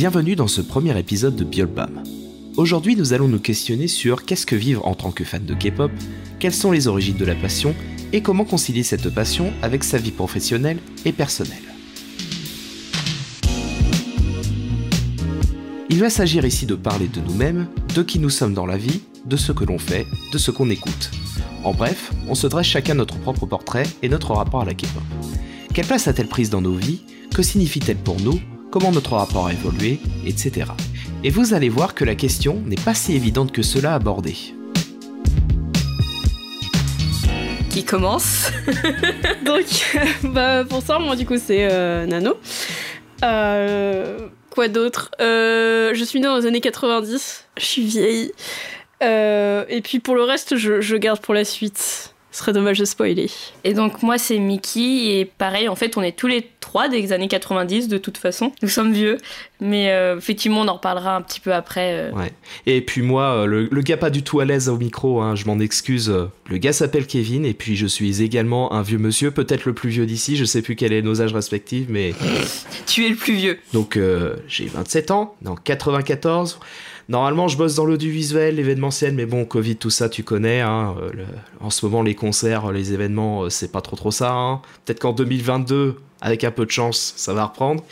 Bienvenue dans ce premier épisode de Biolbam. Aujourd'hui, nous allons nous questionner sur qu'est-ce que vivre en tant que fan de K-pop, quelles sont les origines de la passion et comment concilier cette passion avec sa vie professionnelle et personnelle. Il va s'agir ici de parler de nous-mêmes, de qui nous sommes dans la vie, de ce que l'on fait, de ce qu'on écoute. En bref, on se dresse chacun notre propre portrait et notre rapport à la K-pop. Quelle place a-t-elle prise dans nos vies? Que signifie-t-elle pour nous? Comment notre rapport a évolué Etc. Et vous allez voir que la question n'est pas si évidente que cela à aborder. Qui commence Donc, bah, pour ça, moi, du coup, c'est euh, Nano. Euh, quoi d'autre? Euh, Je suis née dans les années 90. Je suis vieille. Euh, et puis pour le reste, je garde pour la suite. Serait dommage de spoiler. Et donc moi c'est Mickey et pareil en fait on est tous les trois des années 90 de toute façon. Nous sommes vieux mais euh, effectivement on en reparlera un petit peu après. euh. Ouais. Et puis moi, euh, le, le gars pas du tout à l'aise au micro, hein, je m'en excuse. euh, Le gars s'appelle Kevin et puis je suis également un vieux monsieur, peut-être le plus vieux d'ici, je sais plus quel est nos âges respectifs, mais Tu es le plus vieux. donc euh, j'ai 27 ans, dans 94. Normalement, je bosse dans l'audiovisuel, l'événementiel, mais bon, Covid, tout ça, tu connais. Hein, euh, en ce moment, les concerts, les événements, euh, c'est pas trop trop ça. hein. Peut-être qu'en 2022, avec un peu de chance, ça va reprendre.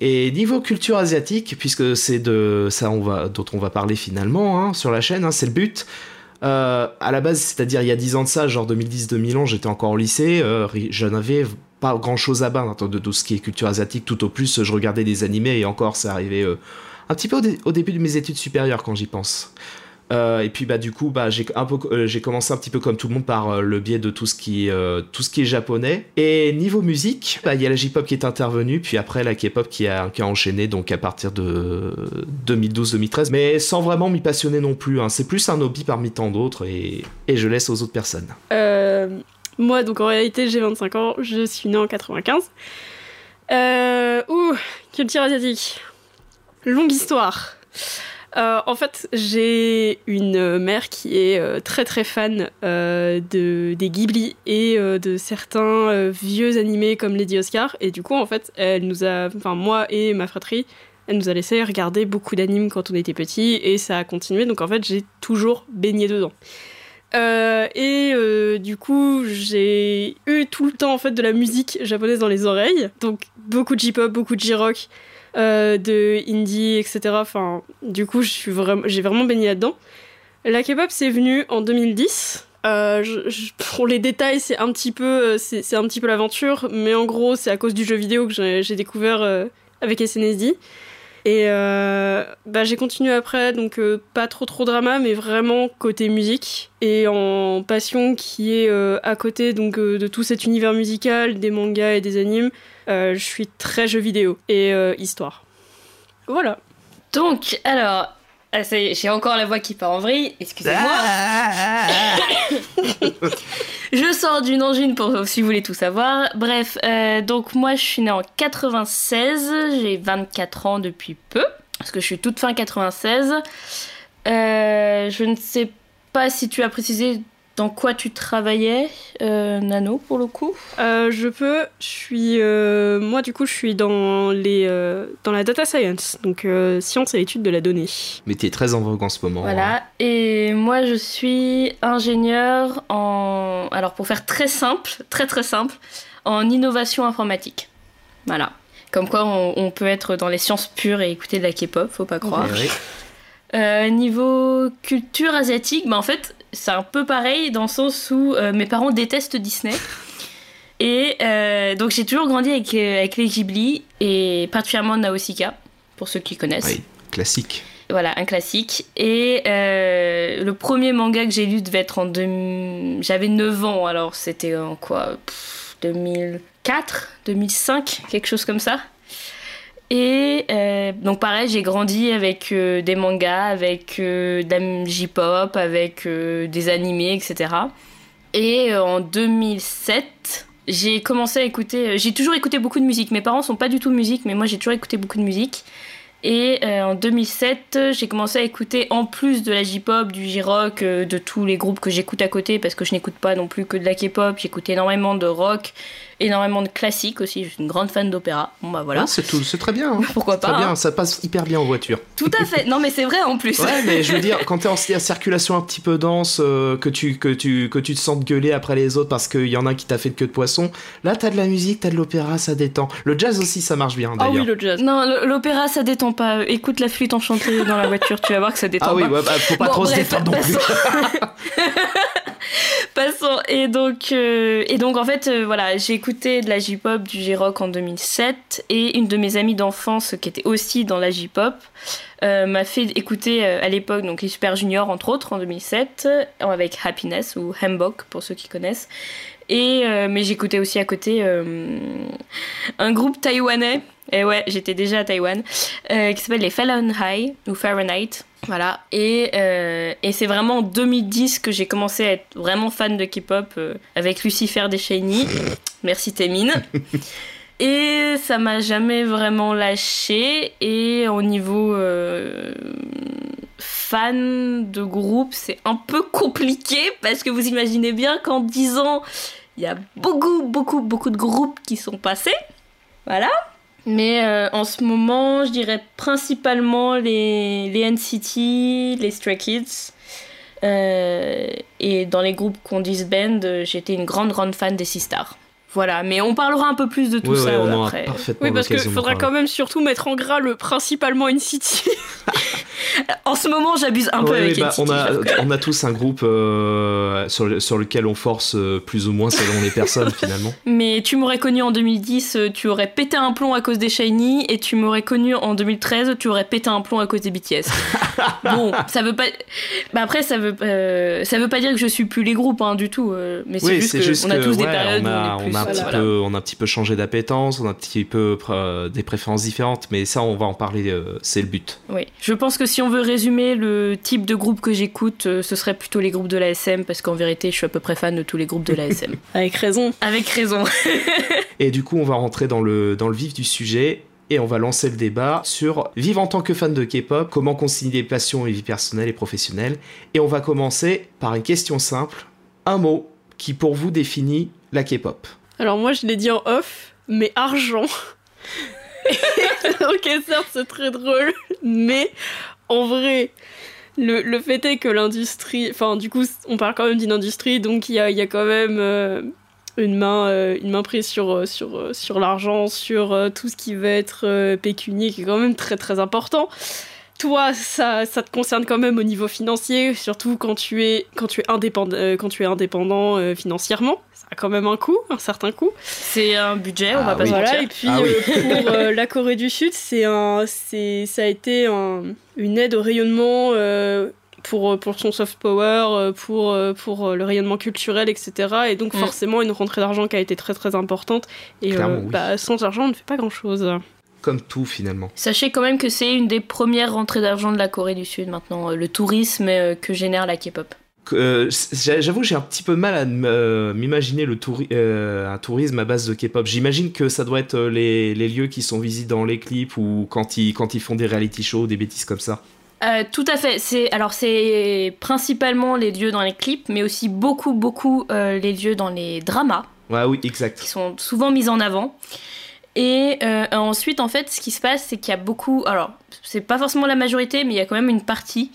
Et niveau culture asiatique, puisque c'est de ça dont on va parler finalement hein, sur la chaîne, c'est le but. Euh, à la base, c'est-à-dire il y a 10 ans de ça, genre 2010-2011, j'étais encore au lycée, euh, je n'avais pas grand-chose à battre de tout ce qui est culture asiatique. Tout au plus, je regardais des animés et encore, arrivé euh, un petit peu au, dé- au début de mes études supérieures quand j'y pense. Euh, et puis bah du coup bah euh, j'ai commencé un petit peu comme tout le monde par euh, le biais de tout ce qui tout ce qui est japonais et niveau musique bah il y a la J-pop qui est intervenue puis après la K-pop qui a enchaîné donc à partir de 2012-2013 mais sans vraiment m'y passionner non plus hein. c'est plus un hobby parmi tant d'autres et, et je laisse aux autres personnes moi, donc en réalité, j'ai 25 ans. Je suis née en 95. Euh, ouh, culture asiatique. Longue histoire. Euh, en fait, j'ai une mère qui est euh, très très fan euh, de, des Ghibli et de certains vieux animés comme Lady Oscar. Et du coup, en fait, elle nous a, enfin moi et ma fratrie, elle nous a laissé regarder beaucoup d'animes quand on était petits et ça a continué. Donc en fait, j'ai toujours baigné dedans. Et du coup, j'ai eu tout le temps en fait de la musique japonaise dans les oreilles. Donc beaucoup de J-pop, beaucoup de J-rock, euh, de indie, etc. Enfin, du coup, suis vraiment, j'ai vraiment baigné là-dedans. La K-pop, c'est venu en 2010. Euh, je- pour les détails, c'est un petit peu, euh, c'est un petit peu l'aventure, mais en gros, c'est à cause du jeu vidéo que j'ai j'ai découvert avec SNSD. Et euh, bah, j'ai continué après, donc euh, pas trop trop drama, mais vraiment côté musique et en passion qui est euh, à côté donc de tout cet univers musical, des mangas et des animes. je suis très jeu vidéo et histoire. Voilà. Donc alors ah, j'ai encore la voix qui part en vrille. Excusez-moi. Je sors d'une angine pour si vous voulez tout savoir. Bref, euh, donc moi je suis née en 96, j'ai 24 ans depuis peu, parce que je suis toute fin 96. Euh, je ne sais pas si tu as précisé dans quoi tu travaillais, euh, Nano, pour le coup. Euh, je peux, je suis, euh, moi du coup je suis dans les, euh, dans la data science, donc euh, science et études de la donnée. mais t'es très en vogue en ce moment hein. Voilà. Et moi, je suis ingénieure en. Alors, pour faire très simple, très très simple, en innovation informatique. Voilà. Comme quoi, on, on peut être dans les sciences pures et écouter de la K-pop, faut pas croire. Eh oui. Euh, niveau culture asiatique, bah en fait, c'est un peu pareil dans le sens où euh, mes parents détestent Disney. Et euh, donc, j'ai toujours grandi avec, euh, avec les Ghibli et particulièrement Nausicaa, pour ceux qui connaissent. Oui, classique Voilà, un classique. Et euh, le premier manga que j'ai lu devait être en... deux- J'avais 9 ans, alors c'était en quoi? Pff, 2004 2005 Quelque chose comme ça. Et euh, donc pareil, j'ai grandi avec euh, des mangas, avec euh, de la J-pop, avec des animés, etc. Et en 2007, j'ai commencé à écouter... J'ai toujours écouté beaucoup de musique. Mes parents sont pas du tout musique, mais moi j'ai toujours écouté beaucoup de musique. Et en 2007, j'ai commencé à écouter en plus de la J-pop, du J-rock, de tous les groupes que j'écoute à côté, parce que je n'écoute pas non plus que de la K-pop. J'écoute énormément de rock, énormément de classiques aussi. Je suis une grande fan d'opéra. Bon bah voilà. Ouais, c'est tout, c'est très bien. hein. Pourquoi Très pas bien, hein. ça passe hyper bien en voiture. Tout à fait. Non mais c'est vrai en plus. Ouais, mais je veux dire, quand t'es en en circulation un petit peu dense, euh, que, tu, que, tu, que tu te sens gueuler après les autres parce qu'il y en a un qui t'a fait de queue de poisson, là t'as de la musique, t'as de l'opéra, ça détend. Le jazz aussi, ça marche bien Ah d'ailleurs. oui, le jazz. Non, l'opéra ça détend pas. Écoute la flûte enchantée dans la voiture, tu vas voir que ça détend Ah oui, pas. ouais, bah, faut pas Bon, trop se bref, détendre non plus. passons. Passons. Et donc, euh, et donc en fait, euh, voilà, j'ai écouté de la J-pop, du J-rock en 2007, et une de mes amies d'enfance qui était aussi dans la J-pop euh, m'a fait écouter euh, à l'époque donc les Super Junior entre autres en 2007 euh, avec Happiness ou Hambok pour ceux qui connaissent. Et euh, mais j'écoutais aussi à côté un groupe taïwanais. Et ouais, j'étais déjà à Taïwan, qui s'appelle les Fahrenheit ou Fahrenheit. Voilà. Et, et c'est vraiment en 2010 que j'ai commencé à être vraiment fan de K-pop avec Lucifer des Shiny. Merci Témine. Et ça m'a jamais vraiment lâché. Et au niveau euh, fan de groupe, c'est un peu compliqué parce que vous imaginez bien qu'en 10 ans, il y a beaucoup, beaucoup, beaucoup de groupes qui sont passés. Voilà. Mais euh, en ce moment, je dirais principalement les, les NCT, les Stray Kids. Euh, et dans les groupes qu'on disband, j'étais une grande, grande fan des Sistars. Voilà, mais on parlera un peu plus de tout Ouais, ça ouais, on aura après. parfaitement Oui, parce qu'il faudra quand même surtout mettre en gras le principalement NCT. En ce moment, j'abuse un peu avec bah, NCT. on, a, on a tous un groupe euh, sur, le- sur lequel on force euh, plus ou moins selon les personnes finalement. Mais tu m'aurais connu en 2010, euh, tu aurais pété un plomb à cause des Shiny, et tu m'aurais connu en 2013, tu aurais pété un plomb à cause des BTS. bon, ça veut pas. Bah après, ça veut, euh, ça veut pas dire que je suis plus les groupes, hein, du tout. mais c'est Oui, juste c'est que juste on a tous des périodes on où on est plus. on a un petit voilà. peu, on a un petit peu changé d'appétence, on a un petit peu euh, des préférences différentes, mais ça on va en parler, euh, c'est le but. Oui. Je pense que si on veut résumer le type de groupe que j'écoute, euh, ce serait plutôt les groupes de la SM, parce qu'en vérité, je suis à peu près fan de tous les groupes de la SM. Avec raison. Avec raison. Et du coup, on va rentrer dans le, dans le vif du sujet. Et on va lancer le débat sur vivre en tant que fan de K-pop, comment concilier passion et vie personnelle et professionnelle. Et on va commencer par une question simple. Un mot qui pour vous définit la K-pop. Alors moi, je l'ai dit en off, mais argent. ok, certes, c'est très drôle, mais en vrai, le, le fait est que l'industrie... Enfin, du coup, on parle quand même d'une industrie, donc il y a, y a quand même euh, une, main, euh, une main prise sur, euh, sur, sur l'argent, sur tout ce qui va être pécunier, qui est quand même très très important. Toi, ça, ça te concerne quand même au niveau financier, surtout quand tu es, quand tu es indépendant, euh, quand tu es indépendant euh, financièrement. Ça a quand même un coût, un certain coût. C'est un budget, on Ah va pas oui. se Voilà, mentir. et puis Ah oui. euh, pour euh, la Corée du Sud, c'est un, c'est, ça a été un- une aide au rayonnement euh, pour, pour son soft power, pour, pour le rayonnement culturel, etc. Et donc Mm. forcément une rentrée d'argent qui a été très très importante. Et euh, oui. bah, sans argent, on ne fait pas grand-chose. Comme tout finalement. Sachez quand même que c'est une des premières rentrées d'argent de la Corée du Sud maintenant, euh, le tourisme euh, que génère la K-pop. Euh, j'a- J'avoue, j'ai un petit peu mal à m'imaginer le touri- euh, un tourisme à base de K-pop. J'imagine que ça doit être les, les lieux qui sont visibles dans les clips ou quand ils, quand ils font des reality shows, des bêtises comme ça. Euh, tout à fait. C'est alors c'est principalement les lieux dans les clips, mais aussi beaucoup beaucoup les lieux dans les dramas Ouais, oui, exact. qui sont souvent mis en avant. Et euh, ensuite, en fait, ce qui se passe, c'est qu'il y a beaucoup. Alors, c'est pas forcément la majorité, mais il y a quand même une partie.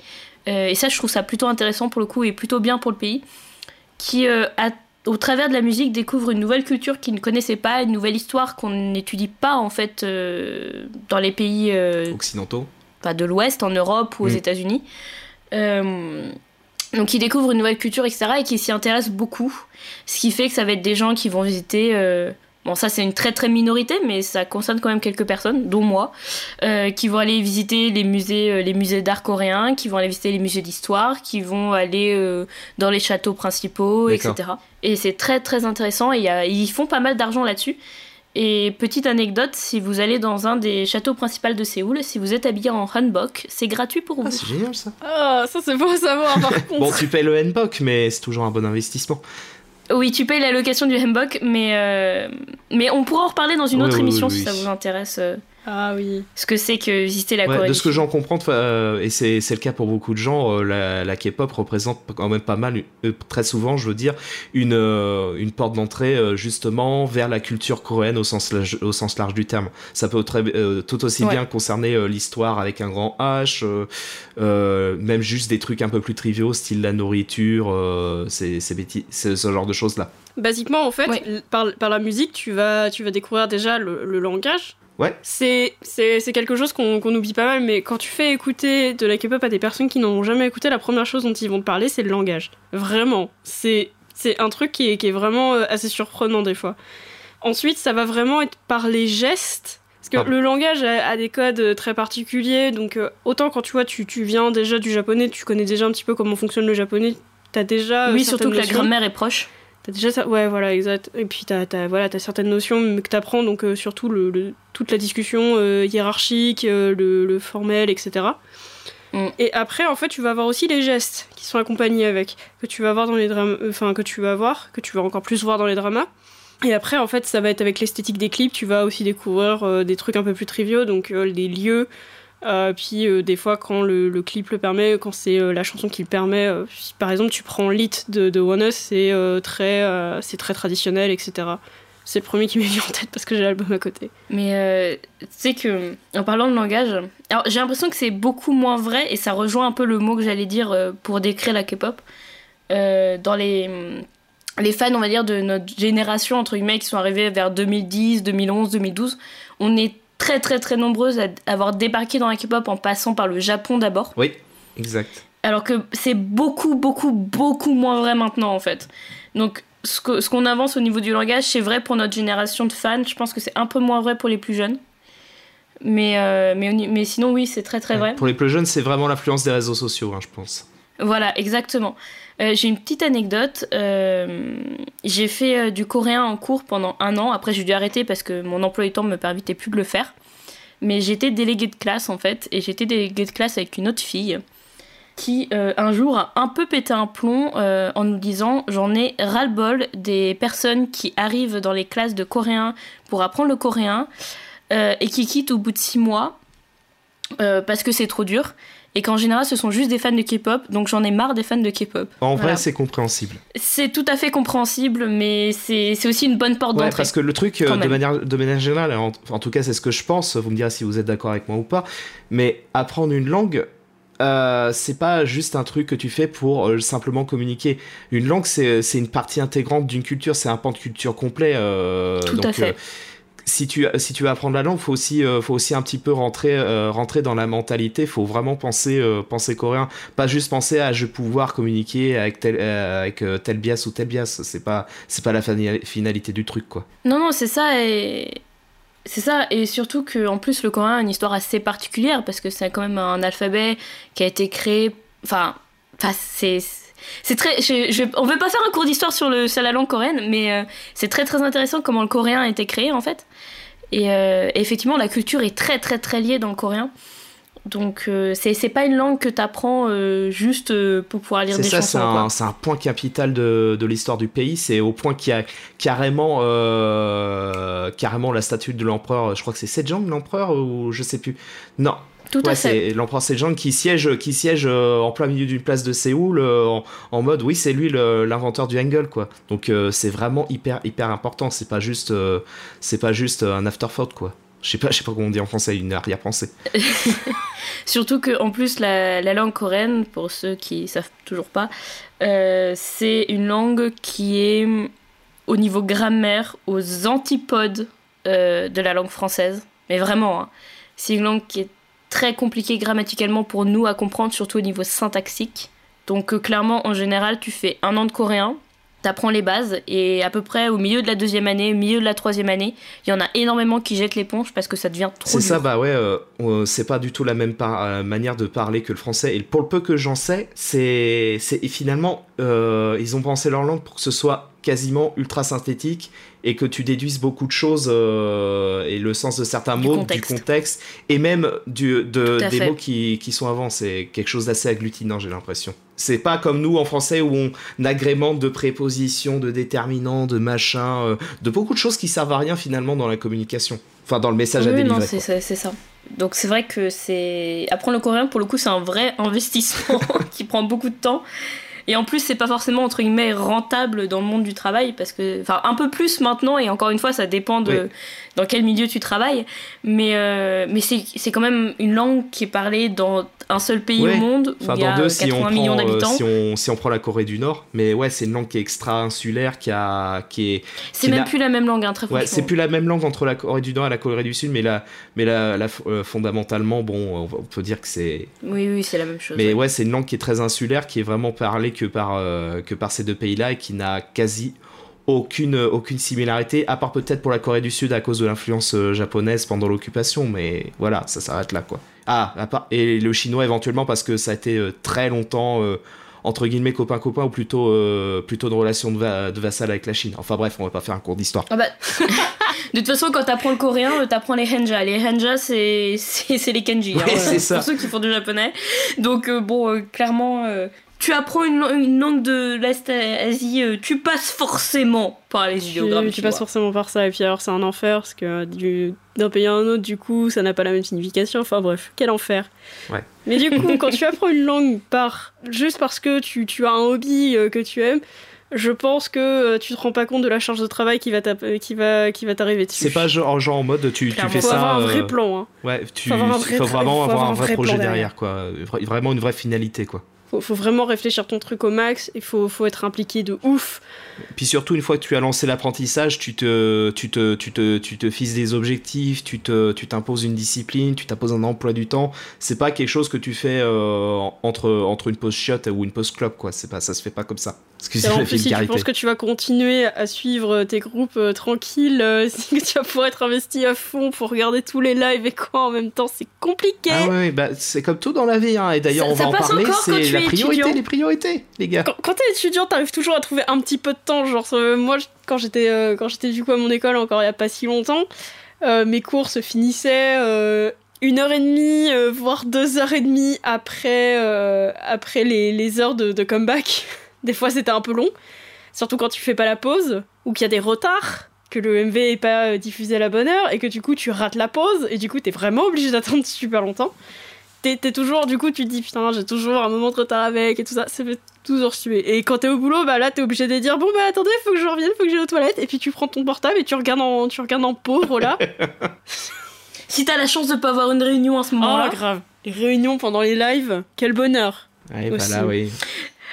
euh, et ça, je trouve ça plutôt intéressant pour le coup et plutôt bien pour le pays, qui euh, a- au travers de la musique découvre une nouvelle culture qu'ils ne connaissaient pas, une nouvelle histoire qu'on n'étudie pas en fait dans les pays Occidentaux. enfin, de l'Ouest, en Europe ou aux Mm. États-Unis. Donc ils découvrent une nouvelle culture, etc. et qui s'y intéressent beaucoup. Ce qui fait que ça va être des gens qui vont visiter. euh, Bon, ça c'est une très très minorité, mais ça concerne quand même quelques personnes, dont moi, euh, qui vont aller visiter les musées, euh, les musées d'art coréens, qui vont aller visiter les musées d'histoire, qui vont aller euh, dans les châteaux principaux, etc. Et c'est très très intéressant. Et y a- ils font pas mal d'argent là-dessus. Et petite anecdote, si vous allez dans un des châteaux principaux de Séoul, si vous êtes habillé en hanbok, c'est gratuit pour vous. Ah, c'est génial ça. Ah, ça c'est bon à savoir par contre. Bon, tu payes le N-Pok, mais c'est toujours un bon investissement. Oui, tu payes la location du hanbok, mais, euh, mais on pourra en reparler dans une Oui, autre oui, émission oui, si ça vous intéresse. Ah oui. Ce que c'est que visiter la Ouais, Corée. de ce que j'en comprends, euh, et c'est c'est le cas pour beaucoup de gens, euh, la, la K-pop représente quand même pas mal, euh, très souvent, je veux dire, une, une porte d'entrée justement vers la culture coréenne au sens, large, au sens large du terme. Ça peut très, tout aussi Ouais. bien concerner l'histoire avec un grand H, même juste des trucs un peu plus triviaux, style la nourriture, euh, c'est ce genre de choses-là. Basiquement, en fait, par, par la musique, tu vas, tu vas découvrir déjà le, le langage. Ouais. C'est c'est- c'est quelque chose qu'on qu'on oublie pas mal, mais quand tu fais écouter de la K-pop à des personnes qui n'en ont jamais écouté, la première chose dont ils vont te parler, c'est le langage. Vraiment. C'est c'est un truc qui est, qui est vraiment euh, assez surprenant des fois. Ensuite, ça va vraiment être par les gestes. Parce que Ah. le langage a, a des codes euh, très particuliers, donc euh, autant quand tu vois, tu, tu viens déjà du japonais, tu connais déjà un petit peu comment fonctionne le japonais, t'as déjà. euh, Oui, surtout que la grammaire est proche. T'as déjà ça, ouais, voilà, exact. Et puis t'as, t'as, voilà, t'as certaines notions que t'apprends, donc euh, surtout le, le- toute la discussion euh, hiérarchique, euh, le, le formel, etc. Mm. Et après, en fait, tu vas avoir aussi les gestes qui sont accompagnés avec, que tu vas voir dans les drames, euh, enfin que tu vas voir, que tu vas encore plus voir dans les dramas. Et après, en fait, ça va être avec l'esthétique des clips, tu vas aussi découvrir des trucs un peu plus triviaux, donc les lieux. Euh, puis euh, des fois quand le, clip le permet, quand c'est euh, la chanson qui le permet, par exemple tu prends Lit de, de One Us, c'est très, très traditionnel, etc. C'est le premier qui m'est venu en tête parce que j'ai l'album à côté. Mais tu sais que, en parlant de langage, j'ai l'impression que c'est beaucoup moins vrai et ça rejoint un peu le mot que j'allais dire pour décrire la K-pop. Dans les, les fans, on va dire, de notre génération, entre guillemets, qui sont arrivés vers 2010, 2011, 2012, on est très très très nombreuses à avoir débarqué dans la K-pop en passant par le Japon d'abord. Oui, exact. Alors que c'est beaucoup, beaucoup, beaucoup moins vrai maintenant en fait. Donc ce qu'on avance au niveau du langage, c'est vrai pour notre génération de fans. Je pense que c'est un peu moins vrai pour les plus jeunes. Mais, euh, mais, mais sinon, oui, c'est très très vrai. Pour les plus jeunes, c'est vraiment l'influence des réseaux sociaux, hein, je pense. Voilà, exactement. Euh, j'ai une petite anecdote. Euh, j'ai fait euh, du coréen en cours pendant un an. Après, j'ai dû arrêter parce que mon emploi du temps ne me permettait plus de le faire. Mais j'étais déléguée de classe en fait. Et j'étais déléguée de classe avec une autre fille qui, un jour, a un peu pété un plomb en nous disant J'en ai ras-le-bol des personnes qui arrivent dans les classes de coréen pour apprendre le coréen et qui quittent au bout de six mois parce que c'est trop dur. Et qu'en général, ce sont juste des fans de K-pop, donc j'en ai marre des fans de K-pop. En Voilà. vrai, c'est compréhensible. C'est tout à fait compréhensible, mais c'est aussi une bonne porte Ouais, d'entrée. parce que le truc, euh, de manière, de manière générale, en, en tout cas, c'est ce que je pense, vous me direz si vous êtes d'accord avec moi ou pas, mais apprendre une langue, euh, c'est pas juste un truc que tu fais pour euh, simplement communiquer. Une langue, c'est c'est une partie intégrante d'une culture, c'est un pan de culture complet. euh, Tout donc, à fait. Si tu, si tu veux apprendre la langue, faut aussi, euh, faut aussi un petit peu rentrer, euh, rentrer dans la mentalité. Faut vraiment penser, euh, penser coréen, pas juste penser à je vais pouvoir communiquer avec tel, avec tel bias ou tel bias. C'est pas, c'est pas la finalité du truc, quoi. Non, non, c'est ça, et. C'est ça, et surtout que en plus le coréen a une histoire assez particulière parce que c'est quand même un alphabet qui a été créé. Enfin c'est. C'est très. Je, je- on veut pas faire un cours d'histoire sur, le, sur la langue coréenne, mais euh, c'est très très intéressant comment le coréen a été créé en fait. Et euh, effectivement, la culture est très très très liée dans le coréen. Donc euh, c'est c'est pas une langue que t'apprends euh, juste euh, pour pouvoir lire C'est des ça, c'est chansons. quoi. un, c'est un point capital de, de l'histoire du pays. C'est au point qu'il y a carrément, carrément la statue de l'empereur. Je crois que c'est Sejong l'empereur ou je sais plus. Non, Tout ouais, à fait. c'est l'empereur Sejong qui siège, qui siège euh, en plein milieu d'une place de Séoul euh, en, en mode oui, c'est lui l'inventeur du Hangul quoi. Donc euh, c'est vraiment hyper hyper important. C'est pas juste, c'est pas juste un afterthought quoi. Je sais pas, je sais pas comment on dit en français, une arrière-pensée. Surtout que en plus la, la langue coréenne, pour ceux qui savent toujours pas, euh, c'est une langue qui est au niveau grammaire aux antipodes euh, de la langue française. Mais vraiment, hein. c'est une langue qui est très compliquée grammaticalement pour nous à comprendre, surtout au niveau syntaxique. Donc euh, clairement, en général, tu fais un an de coréen, t'apprends les bases, et à peu près au milieu de la deuxième année, au milieu de la troisième année, il y en a énormément qui jettent l'éponge parce que ça devient trop C'est ça, bah ouais, euh, c'est pas du tout la même par- euh, manière de parler que le français. Et pour le peu que j'en sais, c'est finalement, euh, ils ont pensé leur langue pour que ce soit quasiment ultra synthétique et que tu déduises beaucoup de choses euh, et le sens de certains Du mots, contexte. du contexte et même du, de, des fait. mots qui, qui sont avant. C'est quelque chose d'assez agglutinant, j'ai l'impression. C'est pas comme nous en français où on agrémente de prépositions, de déterminants, de machins, euh, de beaucoup de choses qui servent à rien finalement dans la communication. Enfin, dans le message à délivrer. non, c'est quoi. ça, c'est ça. Donc c'est vrai que c'est apprendre le coréen pour le coup c'est un vrai investissement qui prend beaucoup de temps et en plus c'est pas forcément entre guillemets rentable dans le monde du travail parce que enfin un peu plus maintenant et encore une fois ça dépend de Oui. dans quel milieu tu travailles mais euh, mais c'est c'est quand même une langue qui est parlée dans un seul pays Ouais. au monde où Enfin, il y a dans deux, 80 si on, millions prend, euh, d'habitants si, on, si on prend la Corée du Nord. Mais ouais, c'est une langue qui est extra-insulaire, qui, a, qui est. c'est même plus la même langue hein, très Ouais, c'est plus la même langue entre la Corée du Nord et la Corée du Sud, mais, la, mais la, la- euh, fondamentalement, bon, on, peut dire que c'est. oui oui c'est la même chose Mais ouais. ouais, c'est une langue qui est très insulaire, qui est vraiment parlée que par, euh, que par ces deux pays-là et qui n'a quasi aucune, aucune similarité, à part peut-être pour la Corée du Sud à cause de l'influence euh, japonaise pendant l'occupation, mais voilà, ça s'arrête là, quoi. Ah, et le chinois éventuellement parce que ça a été euh, très longtemps, euh, entre guillemets, copain-copain, ou plutôt, euh, plutôt une relation de, va- de vassal avec la Chine. Enfin bref, on va pas faire un cours d'histoire. Ah bah, de toute façon, quand t'apprends le coréen, t'apprends les henja. Les henja, c'est les kanji. Ouais, hein, c'est ça. Pour ceux qui font du japonais. Donc euh, bon, euh, clairement, tu apprends une, lang- une langue de l'Est Asie, euh, tu passes forcément par les Tu, idéogrammes. tu passes forcément par ça, et puis alors c'est un enfer, parce que du- d'un pays à un autre, du coup, ça n'a pas la même signification. Enfin bref, quel enfer. Ouais. Mais du coup, quand tu apprends une langue par juste parce que tu, tu as un hobby euh, que tu aimes, je pense que euh, tu te rends pas compte de la charge de travail qui va qui va qui va t'arriver dessus. C'est pas genre, genre en mode tu, tu fais faut ça. avoir un vrai euh, plan. Hein. Ouais, tu, Faut avoir un il vrai faut tra- vraiment faut avoir un vrai, projet derrière, quoi. Vra- Vraiment une vraie finalité, quoi. Faut, faut vraiment réfléchir ton truc au max. Il faut, faut être impliqué de ouf. Puis surtout, une fois que tu as lancé l'apprentissage, tu te, tu, te, tu, te, tu te fixes des objectifs, tu te, tu t'imposes une discipline, tu t'imposes un emploi du temps. C'est pas quelque chose que tu fais euh, entre, entre une pause shot ou une pause club, quoi. Pas, ça se fait pas comme ça. Et Excusez-moi en plus, si tu penses que tu vas continuer à suivre tes groupes euh, tranquilles, euh, que tu vas pouvoir être investi à fond pour regarder tous les lives et quoi en même temps, c'est compliqué. Ah ouais, bah, c'est comme tout dans la vie, hein. Et d'ailleurs, Ça- on va en parler. C'est la priorité, étudiant. les priorités, les gars. Quand, quand t'es étudiant, t'arrives toujours à trouver un petit peu de temps. Genre, euh, moi, quand j'étais euh, quand j'étais du coup à mon école, encore il y a pas si longtemps, euh, mes cours se finissaient une heure et demie, voire deux heures et demie après, après les, les heures de, de comeback. Des fois, c'était un peu long, surtout quand tu fais pas la pause ou qu'il y a des retards. Que le MV est pas euh, diffusé à la bonne heure et que du coup tu rates la pause et du coup t'es vraiment obligé d'attendre super longtemps. T'es t'es toujours, du coup tu te dis putain j'ai toujours un moment de retard avec et tout ça, ça fait toujours suer. Et quand t'es au boulot, bah là t'es obligé de dire bon bah attendez, faut que je revienne, faut que j'aille aux toilettes. Et puis tu prends ton portable et tu regardes en, tu regardes en pauvre là. Si t'as la chance de pas avoir une réunion à ce oh moment-là. grave. Les réunions pendant les lives, quel bonheur. Ouais, Aussi. voilà, oui.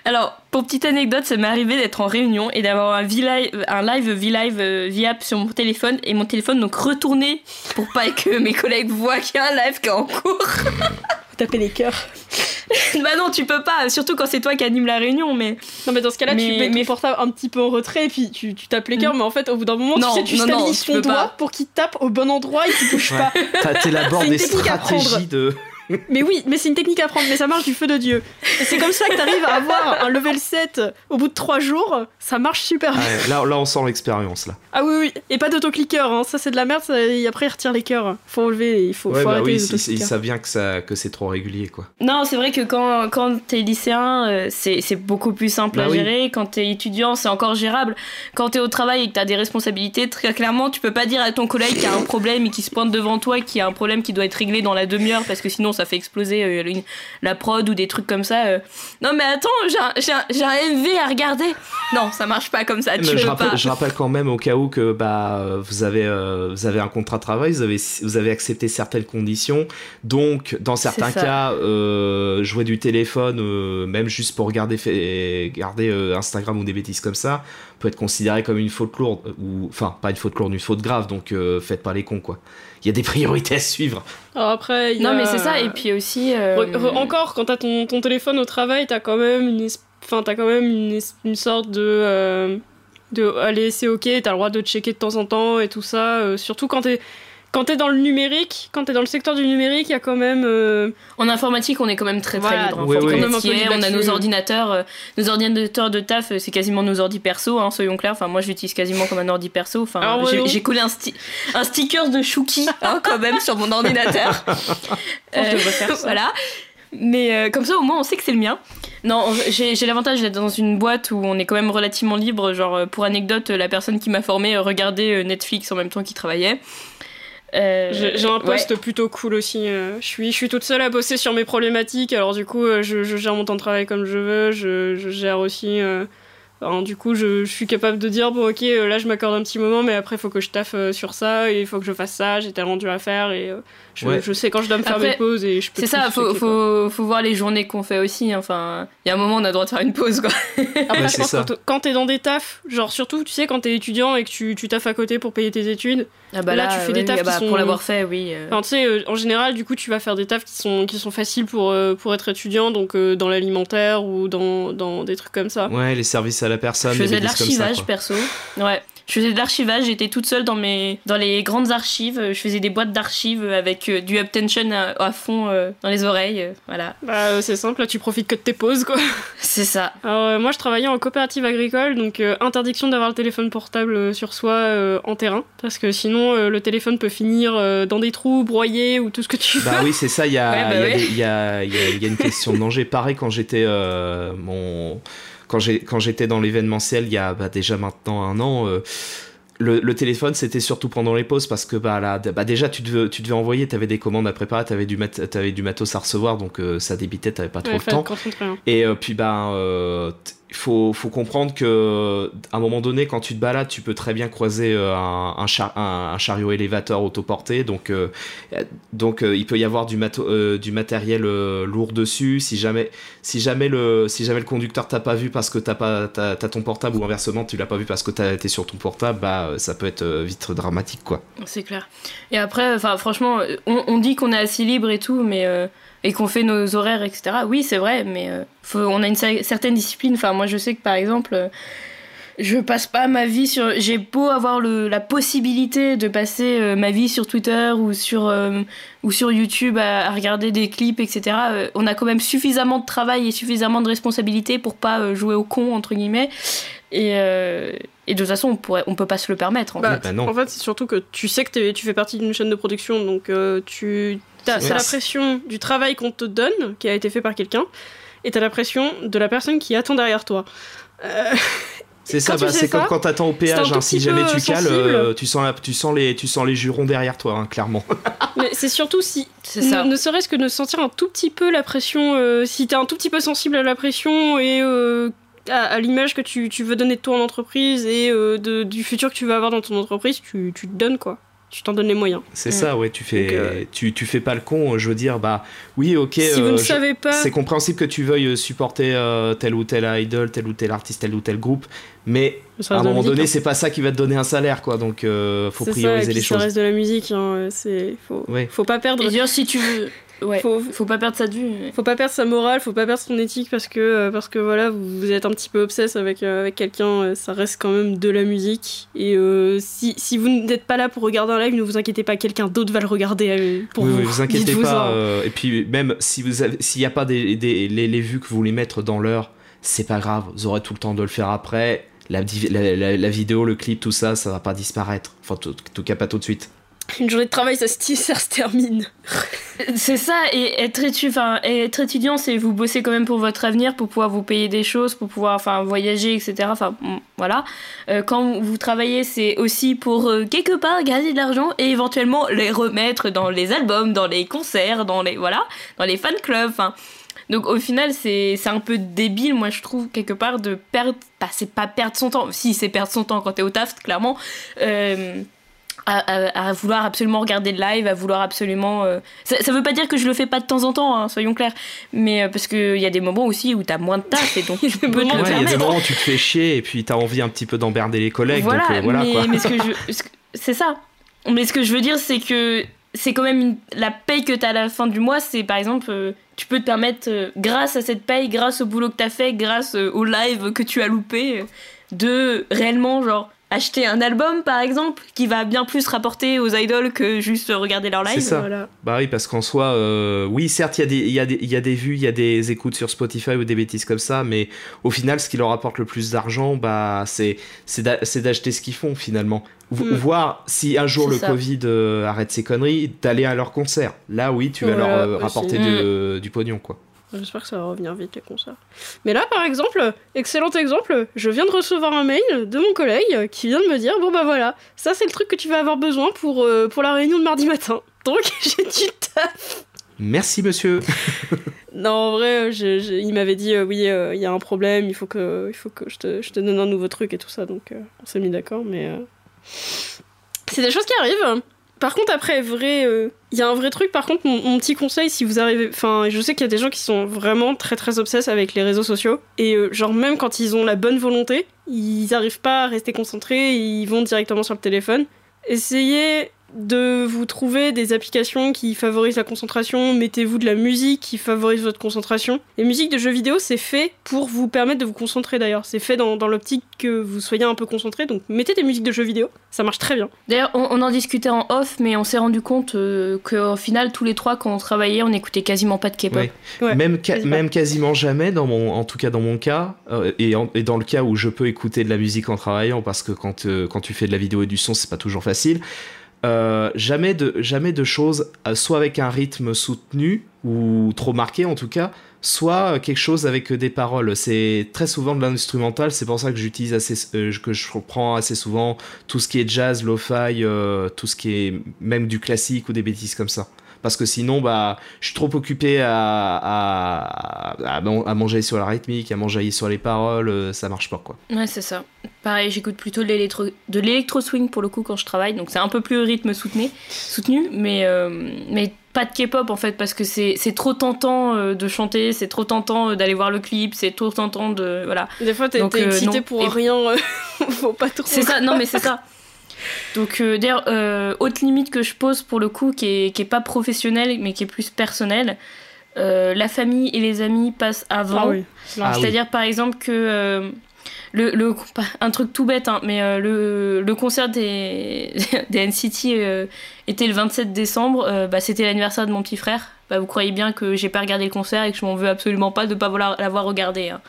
Alors, pour petite anecdote, ça m'est arrivé d'être en réunion et d'avoir un, un live V-Live euh, via sur mon téléphone et mon téléphone donc retourné pour pas que mes collègues voient qu'il y a un live qui est en cours. Taper les cœurs. bah non, tu peux pas, surtout quand c'est toi qui anime la réunion, mais Non mais dans ce cas-là tu Mais- mets ton mais- portable un petit peu en retrait et puis tu, tu tapes les cœurs, mais en fait au bout d'un moment Non, tu sais tu non, non, stabilises tu ton doigt pas. pour qu'il tape au bon endroit et qu'il bouge Ouais. pas. Une des stratégies de. Mais oui, mais c'est une technique à prendre, mais ça marche du feu de Dieu. Et c'est comme ça que t'arrives à avoir un level 7 au bout de 3 jours, ça marche super bien. Là, là, on sent l'expérience, là. Ah oui, oui, et pas d'autocliqueur, hein. ça c'est de la merde, ça- et après ils retirent les cœurs. Faut enlever, il faut, Ouais, faut bah arrêter oui, les savent bien que, ça, que c'est trop régulier, quoi. non, c'est vrai que quand, quand t'es lycéen, euh, c'est c'est beaucoup plus simple Bah à oui. gérer. Quand t'es étudiant, c'est encore gérable. Quand t'es au travail et que t'as des responsabilités, très clairement, tu peux pas dire à ton collègue qui a un problème et qui se pointe devant toi et qui a un problème qui doit être réglé dans la demi-heure parce que sinon ça fait exploser euh, une- la prod ou des trucs comme ça. euh. Non, mais attends, j'ai un, MV à regarder. Non, ça marche pas comme ça. Tu je, rappelle, pas. je rappelle quand même au cas où que bah, euh, vous, avez, euh, vous avez un contrat de travail, vous avez, vous avez accepté certaines conditions. Donc, dans certains ça. cas, jouer du téléphone, même juste pour regarder, fait- garder Instagram ou des bêtises comme ça, peut être considéré comme une faute lourde. Ou, enfin, pas une faute lourde, une faute grave. Donc, faites pas les cons, quoi. Il y a des priorités à suivre. Alors après, y Non, a- mais c'est ça. Et puis aussi. euh, Re- re- encore, quand t'as ton, ton téléphone au travail, t'as quand même une, es- enfin, t'as quand même une, es- une sorte de, euh, de, allez, c'est ok, t'as le droit de checker de temps en temps et tout ça. euh, surtout quand t'es, quand t'es dans le numérique, quand t'es dans le secteur du numérique, il y a quand même, euh, En informatique, on est quand même très très Voilà, libre. hein. oui, oui. on a nos ordinateurs, euh, nos ordinateurs de taf, euh, c'est quasiment nos ordi perso, hein, soyons clairs. Enfin, moi, je l'utilise quasiment comme un ordi perso. Enfin, Alors, j'ai- collé un, sti- un sticker de Chouki, hein, quand même, sur mon ordinateur. je devrais faire ça. Voilà. Mais euh, comme ça, au moins, on sait que c'est le mien. Non, j'ai l'avantage d'être dans une boîte où on est quand même relativement libre. Genre, pour anecdote, la personne qui m'a formé euh, regardait Netflix en même temps qu'il travaillait. Euh, j'ai un poste plutôt cool aussi. je, suis, je suis toute seule à bosser sur mes problématiques, alors du coup, je, je gère mon temps de travail comme je veux, je, je gère aussi du coup, je, suis capable de dire bon, ok, euh, là, je m'accorde un petit moment, mais après, il faut que je taffe euh, sur ça, et il faut que je fasse ça, j'ai tel rendu à faire, et euh, je, sais quand je dois me faire mes pauses, et je peux. C'est ça, faut, faut, faut, voir les journées qu'on fait aussi. Hein. Enfin, il y a un moment, on a le droit de faire une pause, quoi. Après, je pense que quand t'es dans des tafs, genre surtout, tu sais, quand t'es étudiant et que tu, tu taffes à côté pour payer tes études, ah bah là, tu fais des tafs ah bah, qui sont... Pour l'avoir fait, oui. tu sais, en général, du coup, tu vas faire des tafs qui sont, qui sont faciles pour, pour être étudiant, donc dans l'alimentaire ou dans, dans des trucs comme ça. Ouais, les services à la personne l'archivage perso. Ouais. Je faisais de l'archivage, j'étais toute seule dans, mes, dans les grandes archives. Je faisais des boîtes d'archives avec euh, du uptension à, à fond euh, dans les oreilles. Euh, voilà. Bah, c'est simple, là tu profites que de tes pauses quoi. C'est ça. Alors, moi je travaillais en coopérative agricole, donc interdiction d'avoir le téléphone portable sur soi en terrain. Parce que sinon le téléphone peut finir dans des trous, broyé ou tout ce que tu veux. Bah oui, c'est ça, il y a, y, a, y, a, y a une question de danger. Pareil quand j'étais. mon quand j'étais dans l'événementiel il y a bah, déjà maintenant un an, euh, le, téléphone c'était surtout pendant les pauses parce que bah, là, bah déjà tu devais, tu devais envoyer, tu avais des commandes à préparer, tu avais, avais, du matos à recevoir donc euh, ça débitait, tu pas trop le temps. Et euh, puis bah il faut, faut, comprendre que à un moment donné, quand tu te balades, tu peux très bien croiser euh, un, chariot élévateur autoporté. Donc, euh, donc euh, il peut y avoir du, matériel lourd dessus. Si jamais, si jamais le, si jamais le conducteur t'a pas vu parce que t'as pas, t'as, ton portable ou inversement tu l'as pas vu parce que t'as été sur ton portable, bah ça peut être vite dramatique quoi. C'est clair. Et après, enfin franchement, on, on dit qu'on est assez libre et tout, mais et qu'on fait nos horaires, etc. Oui, c'est vrai, mais euh, on a une certaine discipline. Enfin, moi, je sais que par exemple, euh, je passe pas ma vie sur. J'ai beau avoir le, la possibilité de passer euh, ma vie sur Twitter ou sur, ou sur YouTube à, regarder des clips, etc. on a quand même suffisamment de travail et suffisamment de responsabilités pour pas jouer au con, entre guillemets. Et, et de toute façon, on, pourrait, on peut pas se le permettre. En bah, fait, bah en fait c'est surtout que tu sais que tu fais partie d'une chaîne de production, donc tu c'est la pression du travail qu'on te donne, qui a été fait par quelqu'un, et t'as la pression de la personne qui attend derrière toi. Euh, c'est ça, bah, c'est comme quand t'attends au péage, hein, si jamais tu cales, euh, tu, sens tu, sens les, tu sens les jurons derrière toi, hein, clairement. Mais c'est surtout si, ça. Ne, serait-ce que de sentir un tout petit peu la pression, euh, si t'es un tout petit peu sensible à la pression et à, l'image que tu, tu, veux donner de toi en entreprise et de, du futur que tu vas avoir dans ton entreprise, tu, tu te donnes quoi tu t'en donnes les moyens. C'est ça, ouais, tu fais, euh, tu, tu, fais pas le con, je veux dire, bah oui, ok. Si vous ne euh, savez pas. C'est compréhensible que tu veuilles supporter euh, tel ou tel idol, tel ou tel artiste, tel ou tel groupe, mais à un moment donné, hein. c'est pas ça qui va te donner un salaire, quoi, donc faut prioriser les choses. Ça reste de la musique, hein, c'est. Faut, faut pas perdre. Et dire, si tu veux. Ouais, faut, faut pas perdre sa vue. Faut pas perdre sa morale, faut pas perdre son éthique parce que, euh, parce que voilà, vous, êtes un petit peu obsesse avec, euh, avec quelqu'un, euh, ça reste quand même de la musique. Et si, si vous n'êtes pas là pour regarder un live, ne vous inquiétez pas, quelqu'un d'autre va le regarder pour vous. Oui, vous inquiétez pas. et puis même si vous s'il n'y a pas des, des les, les, vues que vous voulez mettre dans l'heure, c'est pas grave, vous aurez tout le temps de le faire après. La, la, la, vidéo, le clip, tout ça, ça va pas disparaître. Enfin, tout, tout cas, pas tout de suite une journée de travail, ça se, ça se termine. c'est ça, et être, enfin, être étudiant, c'est vous bosser quand même pour votre avenir, pour pouvoir vous payer des choses, pour pouvoir enfin, voyager, etc. Enfin, voilà. Euh, quand vous travaillez, c'est aussi pour euh, quelque part gagner de l'argent et éventuellement les remettre dans les albums, dans les concerts, dans les, voilà, dans les fan clubs. Enfin, donc au final, c'est un peu débile, moi je trouve, quelque part, de perdre. Bah, c'est pas perdre son temps. Si, c'est perdre son temps quand t'es au taf, clairement. Euh, à, vouloir absolument regarder le live, à vouloir absolument. Euh, ça, ça, veut pas dire que je le fais pas de temps en temps, hein, soyons clairs. Mais euh, parce qu'il y a des moments aussi où t'as moins de taf et donc tu peux te Il y a des moments où tu te fais chier et puis t'as envie un petit peu d'emmerder les collègues. Voilà, donc, euh, voilà mais, mais ce que je. C'est ça. Mais ce que je veux dire, c'est que c'est quand même la paye que t'as à la fin du mois. C'est par exemple, tu peux te permettre, grâce à cette paye, grâce au boulot que t'as fait, grâce au live que tu as loupé, de réellement, genre acheter un album par exemple qui va bien plus rapporter aux idoles que juste regarder leur live. C'est ça. Bah oui, parce qu'en soi, euh, oui, certes, il y, y, y, a des vues, il y a des écoutes sur Spotify ou des bêtises comme ça, mais au final, ce qui leur apporte le plus d'argent, bah, c'est d'acheter ce qu'ils font finalement. Mm. Voir si un jour le Covid euh, arrête ses conneries, d'aller à leur concert. Là, oui, tu vas leur euh, rapporter mm. du, pognon, quoi. J'espère que ça va revenir vite les concerts. Mais là, par exemple, excellent exemple, je viens de recevoir un mail de mon collègue qui vient de me dire bon bah voilà, ça c'est le truc que tu vas avoir besoin pour, euh, pour la réunion de mardi matin. Donc j'ai du taf. Merci monsieur. non, en vrai, il m'avait dit euh, oui, euh, il y a un problème, il faut que, il faut que je, te, je te donne un nouveau truc et tout ça. Donc on s'est mis d'accord, mais c'est des choses qui arrivent. Par contre, après, vrai, il euh, y a un vrai truc. Par contre, mon, petit conseil, si vous arrivez, enfin, je sais qu'il y a des gens qui sont vraiment très très obsesses avec les réseaux sociaux et euh, genre même quand ils ont la bonne volonté, ils n'arrivent pas à rester concentrés, ils vont directement sur le téléphone. Essayez de vous trouver des applications qui favorisent la concentration, mettez-vous de la musique qui favorise votre concentration. Les musiques de jeux vidéo, c'est fait pour vous permettre de vous concentrer d'ailleurs. C'est fait dans, l'optique que vous soyez un peu concentré, donc mettez des musiques de jeux vidéo, ça marche très bien. D'ailleurs, on, en discutait en off, mais on s'est rendu compte euh, qu'au final, tous les trois, quand on travaillait, on écoutait quasiment pas de K-pop. même, même quasiment jamais, dans mon, en tout cas dans mon cas, euh, et, et, dans le cas où je peux écouter de la musique en travaillant, parce que quand, euh, quand tu fais de la vidéo et du son, c'est pas toujours facile. Euh, jamais, de, jamais de choses, euh, soit avec un rythme soutenu, ou trop marqué en tout cas, soit quelque chose avec des paroles. C'est très souvent de l'instrumental, c'est pour ça que j'utilise assez, euh, que je reprends assez souvent tout ce qui est jazz, lo-fi, tout ce qui est même du classique ou des bêtises comme ça parce que sinon bah je suis trop occupé à, à, à, manger sur la rythmique à manger sur les paroles euh, ça marche pas quoi ouais c'est ça pareil j'écoute plutôt de l'électro swing pour le coup quand je travaille donc c'est un peu plus rythme soutenu soutenu mais euh, mais pas de K-pop en fait parce que c'est trop tentant euh, de chanter, c'est trop tentant d'aller voir le clip, c'est trop tentant de voilà. Des fois t'es excité pour rien, faut pas trop. C'est ça, non mais c'est ça. Donc euh, d'ailleurs, euh, autre limite que je pose pour le coup, qui est, qui est pas professionnelle, mais qui est plus personnelle, euh, la famille et les amis passent avant. Ah C'est-à-dire par exemple que le, le, un truc tout bête, hein, mais le, le, concert des, des NCT était le 27 décembre, bah, c'était l'anniversaire de mon petit frère. Bah, vous croyez bien que j'ai pas regardé le concert et que je m'en veux absolument pas de pas l'avoir regardé. Hein.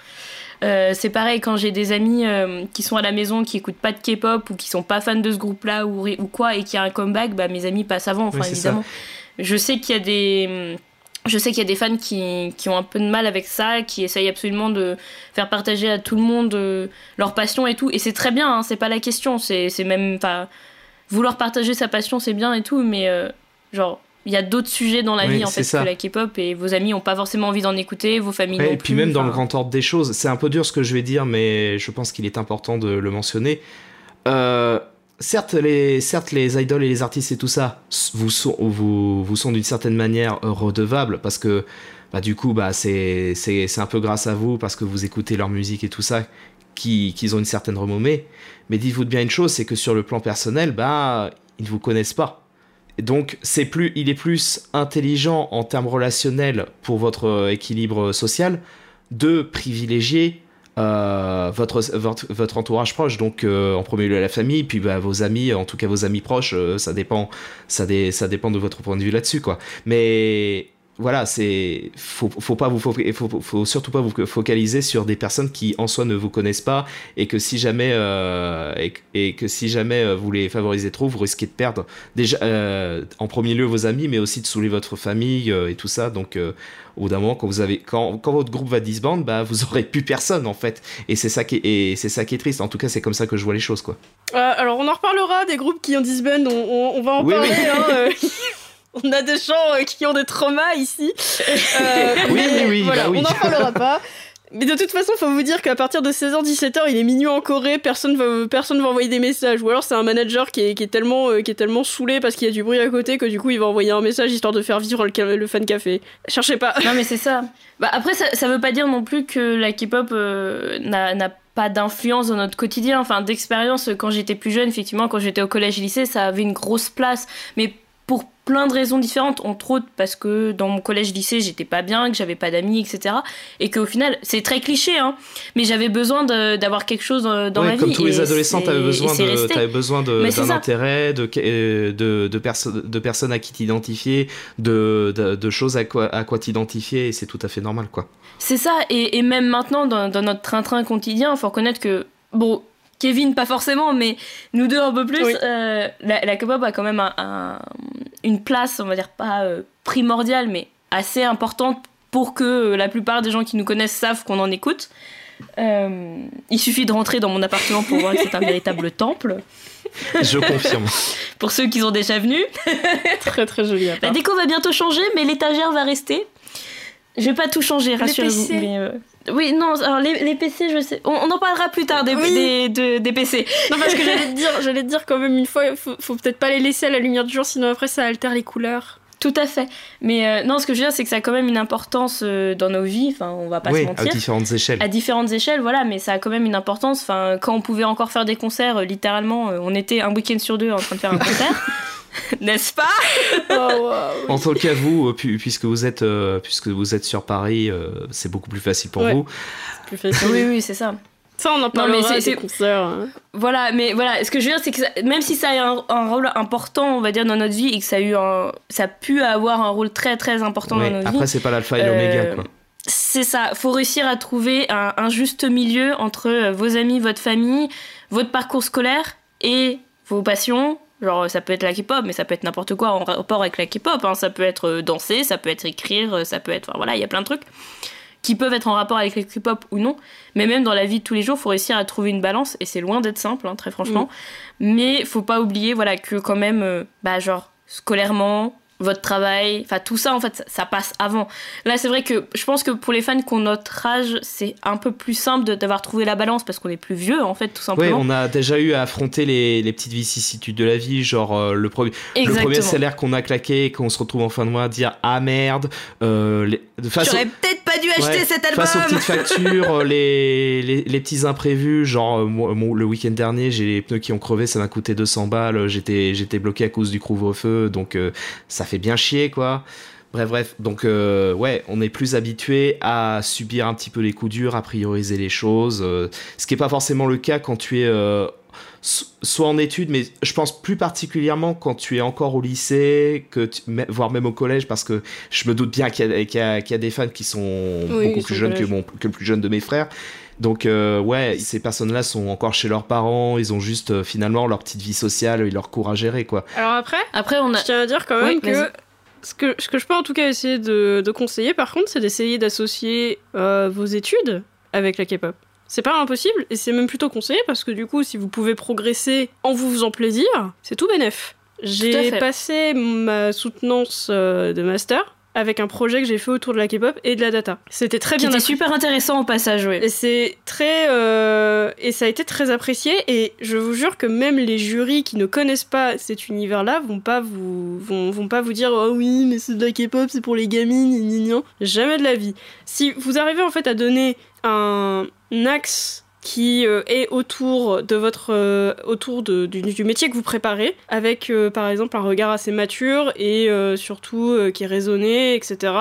Euh, c'est pareil quand j'ai des amis euh, qui sont à la maison, qui écoutent pas de K-pop ou qui sont pas fans de ce groupe-là ou, ou quoi et qui a un comeback, bah mes amis passent avant. Enfin évidemment, je sais qu'il y a des je sais qu'il y a des fans qui, qui, ont un peu de mal avec ça, qui essayent absolument de faire partager à tout le monde euh, leur passion et tout. Et c'est très bien, hein, c'est pas la question. C'est même pas. Vouloir partager sa passion, c'est bien et tout, mais genre, il y a d'autres sujets dans la vie en fait que la K-pop et vos amis n'ont pas forcément envie d'en écouter, vos familles non Et puis même dans le grand ordre des choses, c'est un peu dur ce que je vais dire, mais je pense qu'il est important de le mentionner. Euh, certes, les, certes, les idoles et les artistes et tout ça vous sont, vous, vous sont d'une certaine manière redevables parce que bah, du coup, bah, c'est un peu grâce à vous parce que vous écoutez leur musique et tout ça qu'ils ont une certaine renommée. Mais dites-vous bien une chose, c'est que sur le plan personnel, bah, ils ne vous connaissent pas donc c'est plus, il est plus intelligent en termes relationnels pour votre euh, équilibre social de privilégier euh, votre, votre, entourage proche, donc euh, en premier lieu la famille, puis bah, vos amis, en tout cas vos amis proches, ça dépend, ça, ça dépend de votre point de vue là-dessus. Mais voilà, c'est faut, faut pas vous faut, surtout pas vous focaliser sur des personnes qui en soi ne vous connaissent pas et que si jamais euh, et, que si jamais euh, vous les favorisez trop, vous risquez de perdre déjà euh, en premier lieu vos amis, mais aussi de saouler votre famille et tout ça. Donc au bout d'un moment, quand vous avez quand, quand votre groupe va disband, bah vous aurez plus personne en fait. Et c'est ça qui est, et c'est ça qui est triste. En tout cas, c'est comme ça que je vois les choses quoi. alors on en reparlera des groupes qui ont disband. On, on, va en parler. Hein, on a des gens euh, qui ont des traumas ici. Euh, oui, oui, oui, voilà, bah on n'en parlera pas. Mais de toute façon, faut vous dire qu'à partir de 16h, 17h, il est minuit en Corée, personne va, personne va envoyer des messages. Ou alors c'est un manager qui est, qui est tellement, euh, qui est tellement saoulé parce qu'il y a du bruit à côté que du coup il va envoyer un message histoire de faire vivre le, le fan café. Cherchez pas. Non mais c'est ça. Bah, après, ça, ça veut pas dire non plus que la K-pop n'a pas d'influence dans notre quotidien. Enfin, d'expérience, quand j'étais plus jeune, effectivement, quand j'étais au collège-lycée, ça avait une grosse place. Mais pour plein de raisons différentes, entre autres parce que dans mon collège-lycée, j'étais pas bien, que j'avais pas d'amis, etc. Et qu'au final, c'est très cliché, hein, mais j'avais besoin d'avoir quelque chose euh, dans ma vie. Comme tous les adolescents, t'avais besoin, de, avais besoin d'un intérêt, de, de, de, de personnes à qui t'identifier, de, de, choses à quoi, à quoi t'identifier, et c'est tout à fait normal, quoi. C'est ça, et, et, même maintenant, dans, dans notre train-train quotidien, il faut reconnaître que, bon, Kevin, pas forcément, mais nous deux un peu plus. Euh, la, la K-pop a quand même un, une place, on va dire pas euh, primordiale, mais assez importante pour que la plupart des gens qui nous connaissent savent qu'on en écoute. Euh, il suffit de rentrer dans mon appartement pour voir que c'est un véritable temple. Je confirme. pour ceux qui sont déjà venus. très très joli. La déco va bientôt changer, mais l'étagère va rester. Je vais pas tout changer, rassurez-vous. Euh, oui, non, alors les, PC, je sais. On, en parlera plus tard des, des, PC. Non, parce que j'allais te dire, j'allais dire quand même une fois, faut, faut peut-être pas les laisser à la lumière du jour, sinon après ça altère les couleurs. Tout à fait. Mais euh, non, ce que je veux dire, c'est que ça a quand même une importance euh, dans nos vies. Enfin, on va pas se mentir. À différentes échelles. À différentes échelles, voilà. Mais ça a quand même une importance. Enfin, quand on pouvait encore faire des concerts, euh, littéralement, on était un week-end sur deux en train de faire un concert. N'est-ce pas? Oh, En tant qu'à vous, puisque vous êtes, puisque vous êtes sur Paris, c'est beaucoup plus facile pour vous. Plus facile. oui, oui, c'est ça. Ça, on en parlera des concerts. Hein. Voilà, mais voilà, ce que je veux dire, c'est que même si ça a un, un, rôle important, on va dire, dans notre vie, et que ça a, eu un, ça a pu avoir un rôle très très important dans notre vie. Après, c'est pas l'alpha et l'oméga, euh, quoi. C'est ça, faut réussir à trouver un, juste milieu entre euh, vos amis, votre famille, votre parcours scolaire et vos passions, Genre, ça peut être la K-pop, mais ça peut être n'importe quoi en rapport avec la K-pop. Hein. Ça peut être euh, danser, ça peut être écrire, ça peut être. Enfin, voilà, il y a plein de trucs qui peuvent être en rapport avec le K-pop ou non. Mais même dans la vie de tous les jours, il faut réussir à trouver une balance. Et c'est loin d'être simple, hein, très franchement. Mm. Mais faut pas oublier voilà, que quand même, euh, bah, genre, scolairement, votre travail, enfin tout ça en fait ça, passe avant. Là c'est vrai que je pense que pour les fans qui ont notre âge c'est un peu plus simple d'avoir trouvé la balance parce qu'on est plus vieux en fait tout simplement. Oui on a déjà eu à affronter les, les petites vicissitudes de la vie genre euh, le, premier le premier salaire qu'on a claqué et qu'on se retrouve en fin de mois à dire ah merde. Euh, J'aurais peut-être pas dû acheter cet album. Face aux petites factures, euh, les, les, les, petits imprévus genre euh, le week-end dernier j'ai les pneus qui ont crevé ça m'a coûté 200 balles j'étais j'étais bloqué à cause du couvre-feu donc ça fait bien chier, quoi. Bref, bref. Donc, euh, ouais, on est plus habitué à subir un petit peu les coups durs, à prioriser les choses. Euh, ce qui n'est pas forcément le cas quand tu es euh, soit en études, mais je pense plus particulièrement quand tu es encore au lycée, que voire même au collège, parce que je me doute bien qu'il y, a des fans qui sont beaucoup plus jeunes que, mon, que le plus jeune de mes frères. Donc ouais, ces personnes-là sont encore chez leurs parents, ils ont juste finalement leur petite vie sociale et leur cours à gérer quoi. Alors après, après on a... je tiens à dire quand même que ce que, ce que je peux en tout cas essayer de, de conseiller, par contre, c'est d'essayer d'associer euh, vos études avec la K-pop. C'est pas impossible, et c'est même plutôt conseillé, parce que du coup, si vous pouvez progresser en vous faisant plaisir, c'est tout bénef. J'ai passé ma soutenance euh, de master avec un projet que j'ai fait autour de la K-pop et de la data. C'était très bien. C'était super intéressant au passage, oui. Et c'est très euh, et ça a été très apprécié et je vous jure que même les jurys qui ne connaissent pas cet univers-là vont pas vous vont, vont pas vous dire oh oui mais c'est de la K-pop c'est pour les gamines ni jamais de la vie. Si vous arrivez en fait à donner un axe qui euh, est autour de votre euh, autour de, du, métier que vous préparez avec euh, par exemple un regard assez mature et surtout qui est raisonné etc